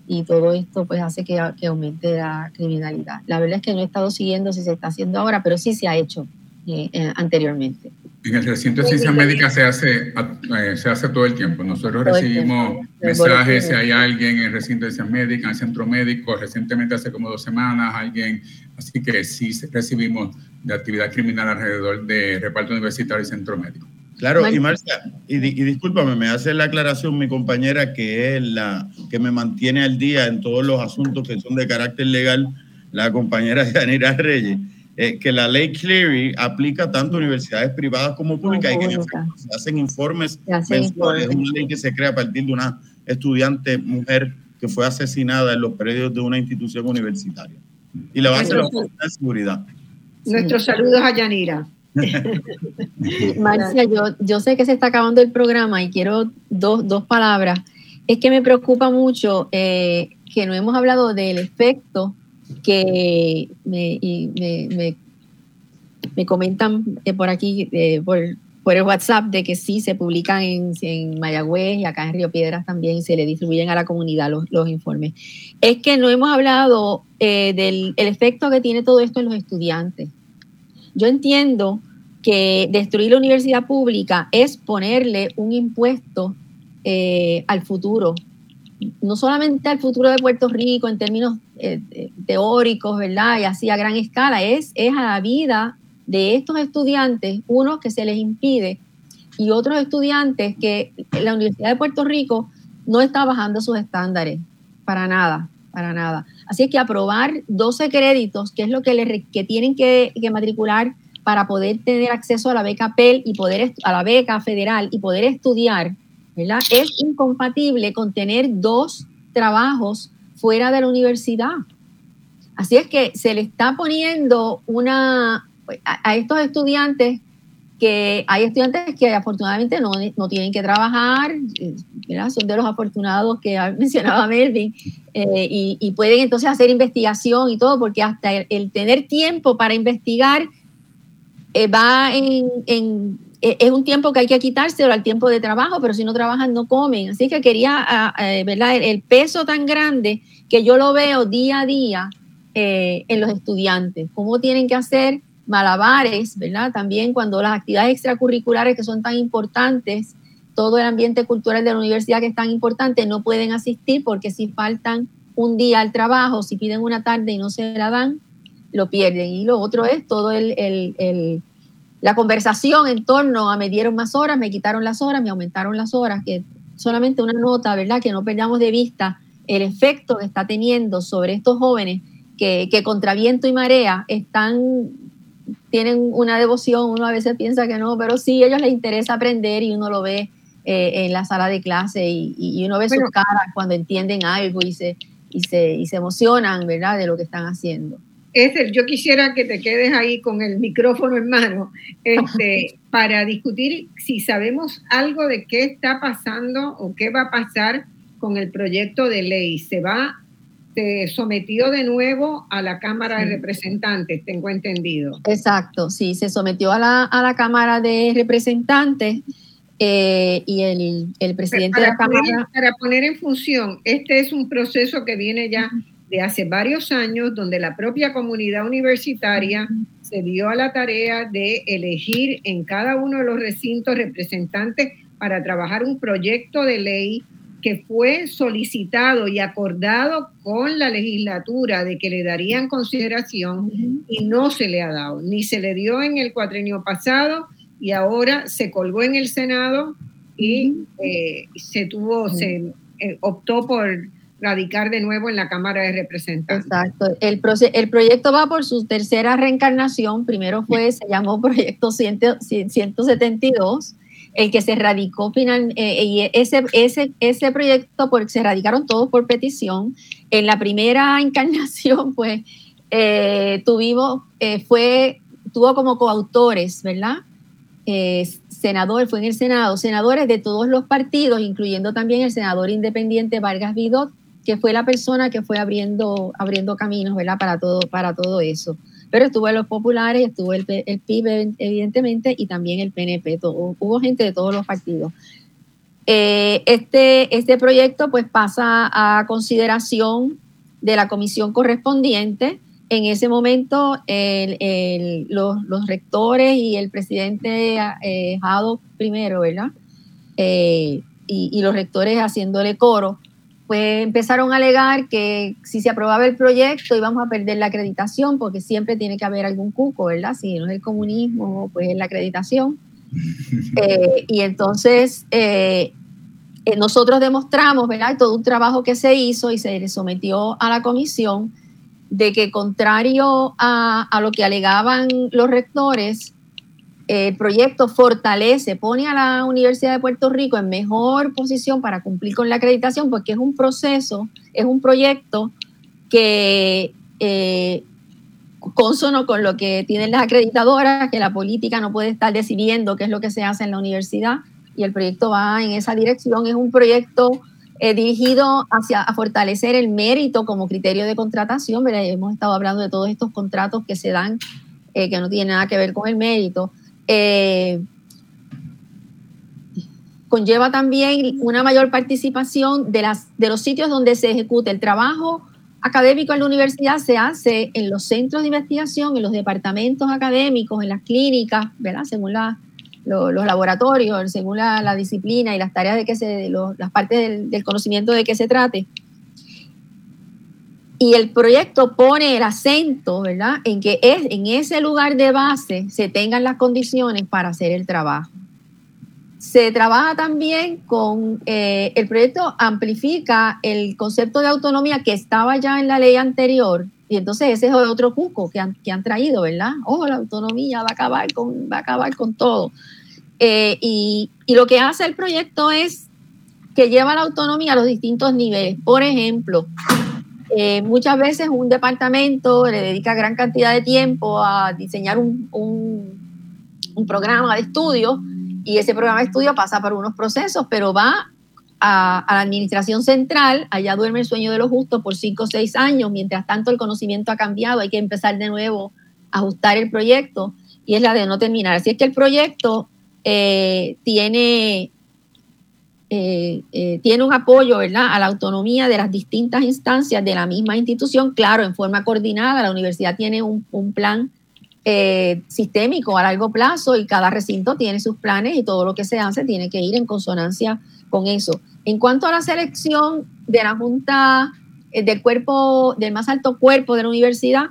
y todo esto pues hace que, que, aumente la criminalidad. La verdad es que no he estado siguiendo si se está haciendo ahora, pero sí se ha hecho eh, eh, anteriormente. En el recinto de ciencias médicas se hace, eh, se hace todo el tiempo. Nosotros recibimos mensajes si hay alguien en el recinto de ciencias médicas, en el centro médico, recientemente hace como dos semanas, alguien, así que sí recibimos de actividad criminal alrededor de reparto universitario y centro médico. Claro, y Marcia, y, y, discúlpame, me hace la aclaración mi compañera que es la que me mantiene al día en todos los asuntos que son de carácter legal, la compañera Yanira Reyes. Eh, que la ley Cleary aplica tanto a universidades privadas como públicas y que se hacen informes mensuales. Es una ley que se crea a partir de una estudiante mujer que fue asesinada en los predios de una institución universitaria. Y le va a hacer la de seguridad. Nuestros saludos a Yanira. Marcia, yo, yo sé que se está acabando el programa y quiero dos, dos palabras. Es que me preocupa mucho eh, que no hemos hablado del efecto que me, me, me, comentan eh, por aquí, eh, por, por, el WhatsApp, de que sí se publican en, en, Mayagüez y acá en Río Piedras también se le distribuyen a la comunidad los, los informes. Es que no hemos hablado eh, del el efecto que tiene todo esto en los estudiantes. Yo entiendo que destruir la universidad pública es ponerle un impuesto al futuro no solamente al futuro de Puerto Rico en términos eh, eh, teóricos, ¿verdad? Y así a gran escala, es, es a la vida de estos estudiantes, unos que se les impide y otros estudiantes que la Universidad de Puerto Rico no está bajando sus estándares, para nada, para nada. Así que aprobar 12 créditos, que es lo que, les, que tienen que, que matricular para poder tener acceso a la beca PEL y poder a la beca federal y poder estudiar es incompatible con tener dos trabajos fuera de la universidad. Así es que se le está poniendo una a, estos estudiantes que hay estudiantes que afortunadamente no, no tienen que trabajar, son de los afortunados que mencionaba Melvin, eh, y, pueden entonces hacer investigación y todo, porque hasta el, tener tiempo para investigar eh, va en es un tiempo que hay que quitárselo al tiempo de trabajo, pero si no trabajan no comen. Así que quería, ¿verdad? El, peso tan grande que yo lo veo día a día eh, en los estudiantes, cómo tienen que hacer malabares, ¿verdad? También cuando las actividades extracurriculares que son tan importantes, todo el ambiente cultural de la universidad que es tan importante, no pueden asistir porque si faltan un día al trabajo, si piden una tarde y no se la dan, lo pierden. Y lo otro es todo el la conversación en torno a me dieron más horas, me quitaron las horas, me aumentaron las horas, que solamente una nota, ¿verdad? Que no perdamos de vista el efecto que está teniendo sobre estos jóvenes que, que contra viento y marea están, tienen una devoción, uno a veces piensa que no, pero sí, a ellos les interesa aprender y uno lo ve eh, en la sala de clase y, uno ve sus caras cuando entienden algo y se, y, se, y se emocionan, ¿verdad? De lo que están haciendo. Esther, yo quisiera que te quedes ahí con el micrófono en mano este, para discutir si sabemos algo de qué está pasando o qué va a pasar con el proyecto de ley. Se va, se sometió de nuevo a la Cámara de Representantes, tengo entendido. Exacto, sí, se sometió a la, a la Cámara de Representantes. Eh, y el, el presidente de la Cámara. para poner en función, este es un proceso que viene ya de hace varios años donde la propia comunidad universitaria se dio a la tarea de elegir en cada uno de los recintos representantes para trabajar un proyecto de ley que fue solicitado y acordado con la legislatura de que le darían consideración y no se le ha dado, ni se le dio en el cuatrenio pasado y ahora se colgó en el Senado y eh, se tuvo, se eh, optó por radicar de nuevo en la Cámara de Representantes. Exacto. El, el proyecto va por su tercera reencarnación. Primero fue, se llamó Proyecto 172, el que se radicó final, eh, y ese, ese, ese proyecto por, se radicaron todos por petición. En la primera encarnación, pues, eh, tuvimos, eh, fue, tuvo como coautores, ¿verdad? senador, fue en el Senado, senadores de todos los partidos, incluyendo también el senador independiente Vargas Vidot, que fue la persona que fue abriendo, abriendo caminos, ¿verdad? Para todo, para todo eso. pero estuvo en los populares, estuvo el, el PIB evidentemente y también el PNP, hubo gente de todos los partidos. Eh, este, este proyecto pues pasa a consideración de la comisión correspondiente. En ese momento los, rectores y el presidente eh, Jado primero, ¿verdad? Eh, y, los rectores haciéndole coro, pues empezaron a alegar que si se aprobaba el proyecto íbamos a perder la acreditación, porque siempre tiene que haber algún cuco, ¿verdad? Si no es el comunismo, pues es la acreditación. Eh, y entonces eh, eh, nosotros demostramos, ¿verdad? Todo un trabajo que se hizo y se le sometió a la comisión de que contrario a, a lo que alegaban los rectores, el proyecto fortalece, pone a la Universidad de Puerto Rico en mejor posición para cumplir con la acreditación, porque es un proceso, es un proyecto que eh, consono con lo que tienen las acreditadoras, que la política no puede estar decidiendo qué es lo que se hace en la universidad, y el proyecto va en esa dirección. Es un proyecto eh, dirigido hacia a fortalecer el mérito como criterio de contratación. Hemos estado hablando de todos estos contratos que se dan, eh, que no tienen nada que ver con el mérito eh, conlleva también una mayor participación de, las, de los sitios donde se ejecuta el trabajo académico en la universidad se hace en los centros de investigación, en los departamentos académicos, en las clínicas, ¿verdad? Según los laboratorios, según la, disciplina y las tareas de que se, las partes del, del, conocimiento de que se trate. Y el proyecto pone el acento, ¿verdad?, en que en ese lugar de base se tengan las condiciones para hacer el trabajo. Se trabaja también con, eh, el proyecto amplifica el concepto de autonomía que estaba ya en la ley anterior, y entonces ese es otro cuco que han, que han traído, ¿verdad? Oh, la autonomía va a acabar con, va a acabar con todo. Eh, y, y lo que hace el proyecto es que lleva la autonomía a los distintos niveles. Por ejemplo, eh, muchas veces un departamento le dedica gran cantidad de tiempo a diseñar un, un, programa de estudio y ese programa de estudio pasa por unos procesos, pero va a, la administración central, allá duerme el sueño de los justos por cinco o seis años, mientras tanto el conocimiento ha cambiado, hay que empezar de nuevo a ajustar el proyecto y es la de no terminar. Así es que el proyecto eh, tiene eh, eh, tiene un apoyo ¿verdad? a la autonomía de las distintas instancias de la misma institución, claro, en forma coordinada. La universidad tiene un, plan eh, sistémico a largo plazo y cada recinto tiene sus planes y todo lo que se hace tiene que ir en consonancia con eso. En cuanto a la selección de la Junta del cuerpo, del más alto cuerpo de la universidad,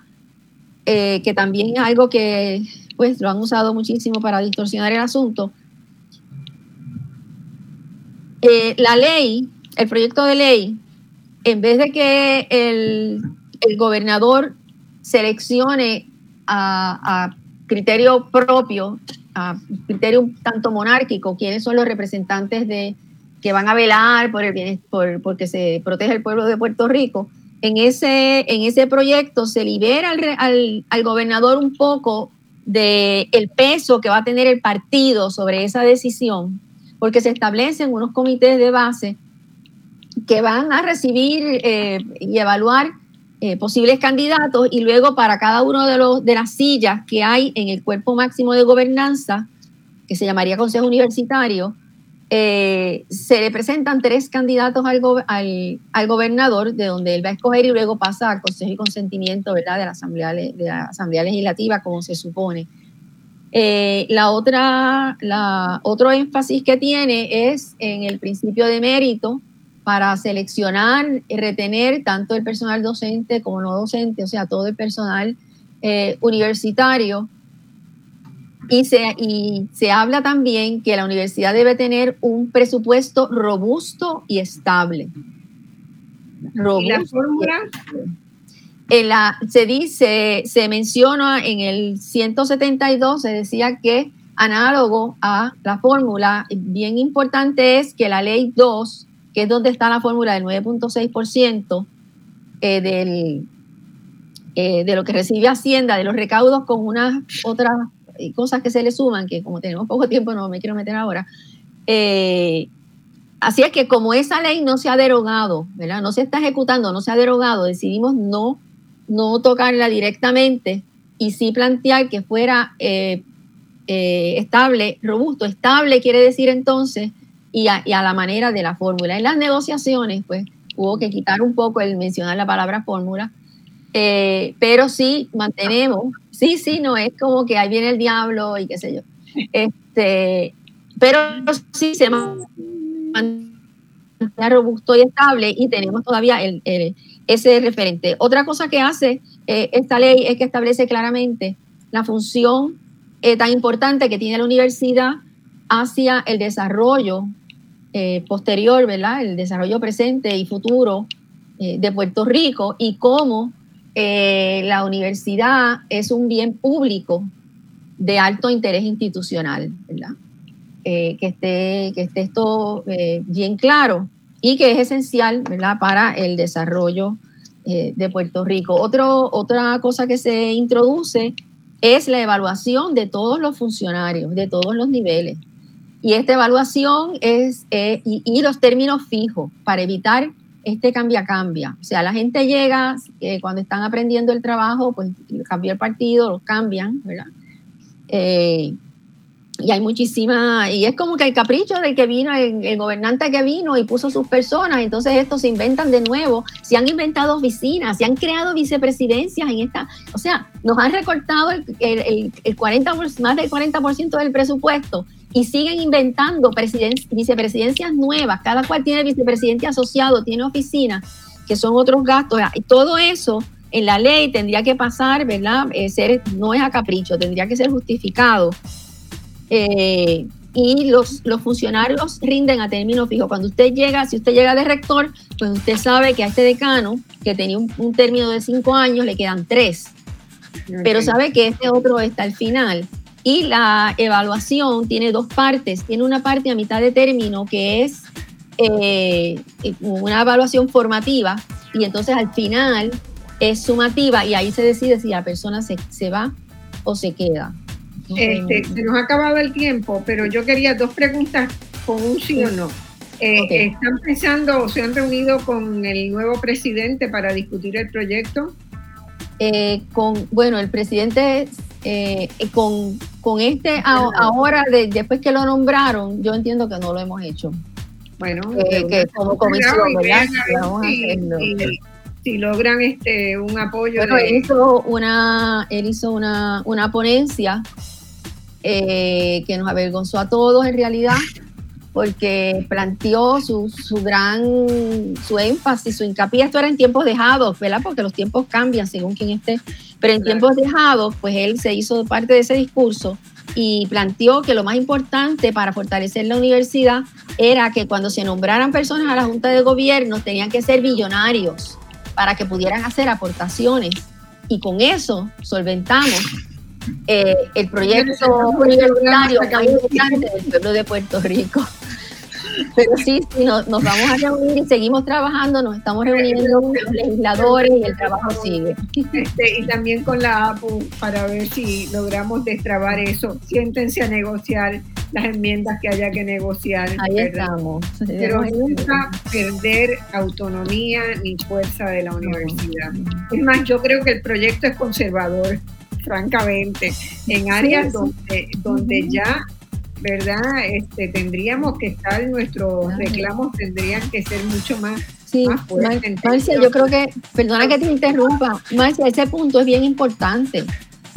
que también es algo que pues lo han usado muchísimo para distorsionar el asunto, la ley, el proyecto de ley, en vez de que el, gobernador seleccione a, criterio propio, a criterio tanto monárquico, quiénes son los representantes de que van a velar por el bien, por porque se protege el pueblo de Puerto Rico. En ese, en ese proyecto se libera al, al, gobernador un poco del el peso que va a tener el partido sobre esa decisión porque se establecen unos comités de base que van a recibir eh, y evaluar eh, posibles candidatos y luego para cada uno de, los, de las sillas que hay en el cuerpo máximo de gobernanza, que se llamaría Consejo Universitario, eh, se le presentan tres candidatos al, al, gobernador, de donde él va a escoger y luego pasa al consejo y consentimiento ¿verdad? De, la asamblea, de la Asamblea Legislativa, como se supone. Eh, la otra, la, otro énfasis que tiene es en el principio de mérito para seleccionar y retener tanto el personal docente como no docente, o sea, todo el personal eh, universitario. Y se, y se habla también que la universidad debe tener un presupuesto robusto y estable. ¿Y la fórmula? La, se dice, se menciona en el 172, se decía que análogo a la fórmula, bien importante es que la ley 2, que es donde está la fórmula del 9.6% eh, del, eh, de lo que recibe Hacienda, de los recaudos con unas otras cosas que se le suman, que como tenemos poco tiempo no me quiero meter ahora. Eh, así es que como esa ley no se ha derogado, ¿verdad? no se está ejecutando, no se ha derogado, decidimos no no tocarla directamente, y sí plantear que fuera eh, eh, estable, robusto. Estable quiere decir entonces y a, la manera de la fórmula. En las negociaciones, pues hubo que quitar un poco el mencionar la palabra fórmula, eh, pero sí mantenemos, sí, sí, no es como que ahí viene el diablo y qué sé yo. Este, pero sí se mantiene robusto y estable y tenemos todavía el, ese referente. Otra cosa que hace eh, esta ley es que establece claramente la función eh, tan importante que tiene la universidad hacia el desarrollo eh, posterior, ¿verdad? El desarrollo presente y futuro de Puerto Rico y cómo la universidad es un bien público de alto interés institucional, ¿verdad? que, esté, que esté esto bien claro y que es esencial para el desarrollo de Puerto Rico. Otro, otra cosa que se introduce es la evaluación de todos los funcionarios, de todos los niveles. Y esta evaluación es, eh, y, los términos fijos para evitar este cambia-cambia. O sea, la gente llega, eh, cuando están aprendiendo el trabajo, pues cambió el partido, lo cambian, ¿verdad? Eh, y hay muchísima, y es como que el capricho del que vino, el, gobernante que vino y puso sus personas, entonces estos se inventan de nuevo, se han inventado oficinas, se han creado vicepresidencias en esta, o sea, nos han recortado el, el, 40, más del 40% del presupuesto y siguen inventando vicepresidencias nuevas, cada cual tiene vicepresidente asociado, tiene oficinas, que son otros gastos, y todo eso en la ley tendría que pasar, ¿verdad? Eh, ser, no es a capricho, tendría que ser justificado eh, y los, los funcionarios rinden a término fijo. Cuando usted llega, si usted llega de rector, pues usted sabe que a este decano, que tenía un, término de cinco años, le quedan tres. Pero sabe que este otro está al final. Y la evaluación tiene dos partes. Tiene una parte a mitad de término que es eh, una evaluación formativa y entonces al final es sumativa y ahí se decide si la persona se, se va o se queda. Este, se nos ha acabado el tiempo, pero yo quería dos preguntas con un sí o no. Eh, ¿Están pensando o se han reunido con el nuevo presidente para discutir el proyecto? Eh, con, bueno, el presidente eh, con, con este ahora, después que lo nombraron, yo entiendo que no lo hemos hecho. Bueno, que como comisión, ¿verdad? si, logran este un apoyo. él hizo una, él hizo una, una ponencia eh, que nos avergonzó a todos en realidad, porque planteó su, gran, su énfasis, su hincapié, esto era en tiempos dejados, ¿verdad? Porque los tiempos cambian según quien esté, pero en tiempos dejados, pues él se hizo parte de ese discurso y planteó que lo más importante para fortalecer la universidad era que cuando se nombraran personas a la Junta de Gobierno tenían que ser billonarios para que pudieran hacer aportaciones. Y con eso solventamos eh, el proyecto universitario del pueblo de Puerto Rico. Pero sí, sí nos, vamos a reunir y seguimos trabajando, nos estamos reuniendo con los legisladores y el trabajo sigue. Este, y también con la APU para ver si logramos destrabar eso. Siéntense a negociar las enmiendas que haya que negociar. Ahí estamos. Pero nunca perder autonomía ni fuerza de la universidad. Es más, yo creo que el proyecto es conservador francamente, en áreas donde, donde ya, ¿verdad? Este, tendríamos que estar, nuestros reclamos tendrían que ser mucho más Sí, Marcia, yo creo que, perdona que te interrumpa, Marcia, ese punto es bien importante,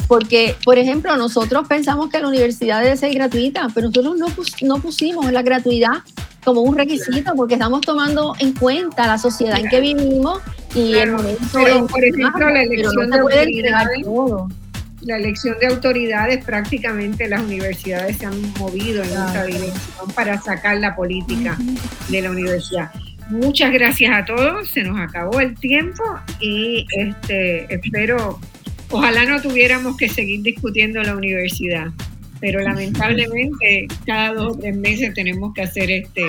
porque, por ejemplo, nosotros pensamos que la universidad debe ser gratuita, pero nosotros no, no pusimos la gratuidad como un requisito, porque estamos tomando en cuenta la sociedad en que vivimos y el momento. Pero, por ejemplo, la elección de autoridades, la elección de autoridades, prácticamente las universidades se han movido en esa dirección para sacar la política de la universidad. Muchas gracias a todos, se nos acabó el tiempo y este espero, ojalá no tuviéramos que seguir discutiendo la universidad, pero lamentablemente cada dos o tres meses tenemos que hacer este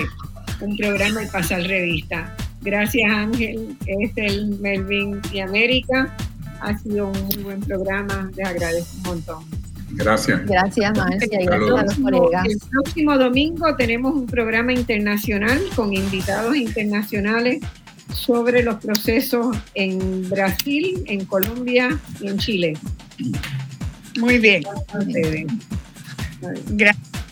un programa y pasar revista. Gracias Ángel, este es el Melvin de América. Ha sido un muy buen programa, les agradezco un montón. Gracias. Gracias, Marcia, y gracias a los colegas. El próximo domingo tenemos un programa internacional con invitados internacionales sobre los procesos en Brasil, en Colombia y en Chile. Muy bien. Gracias.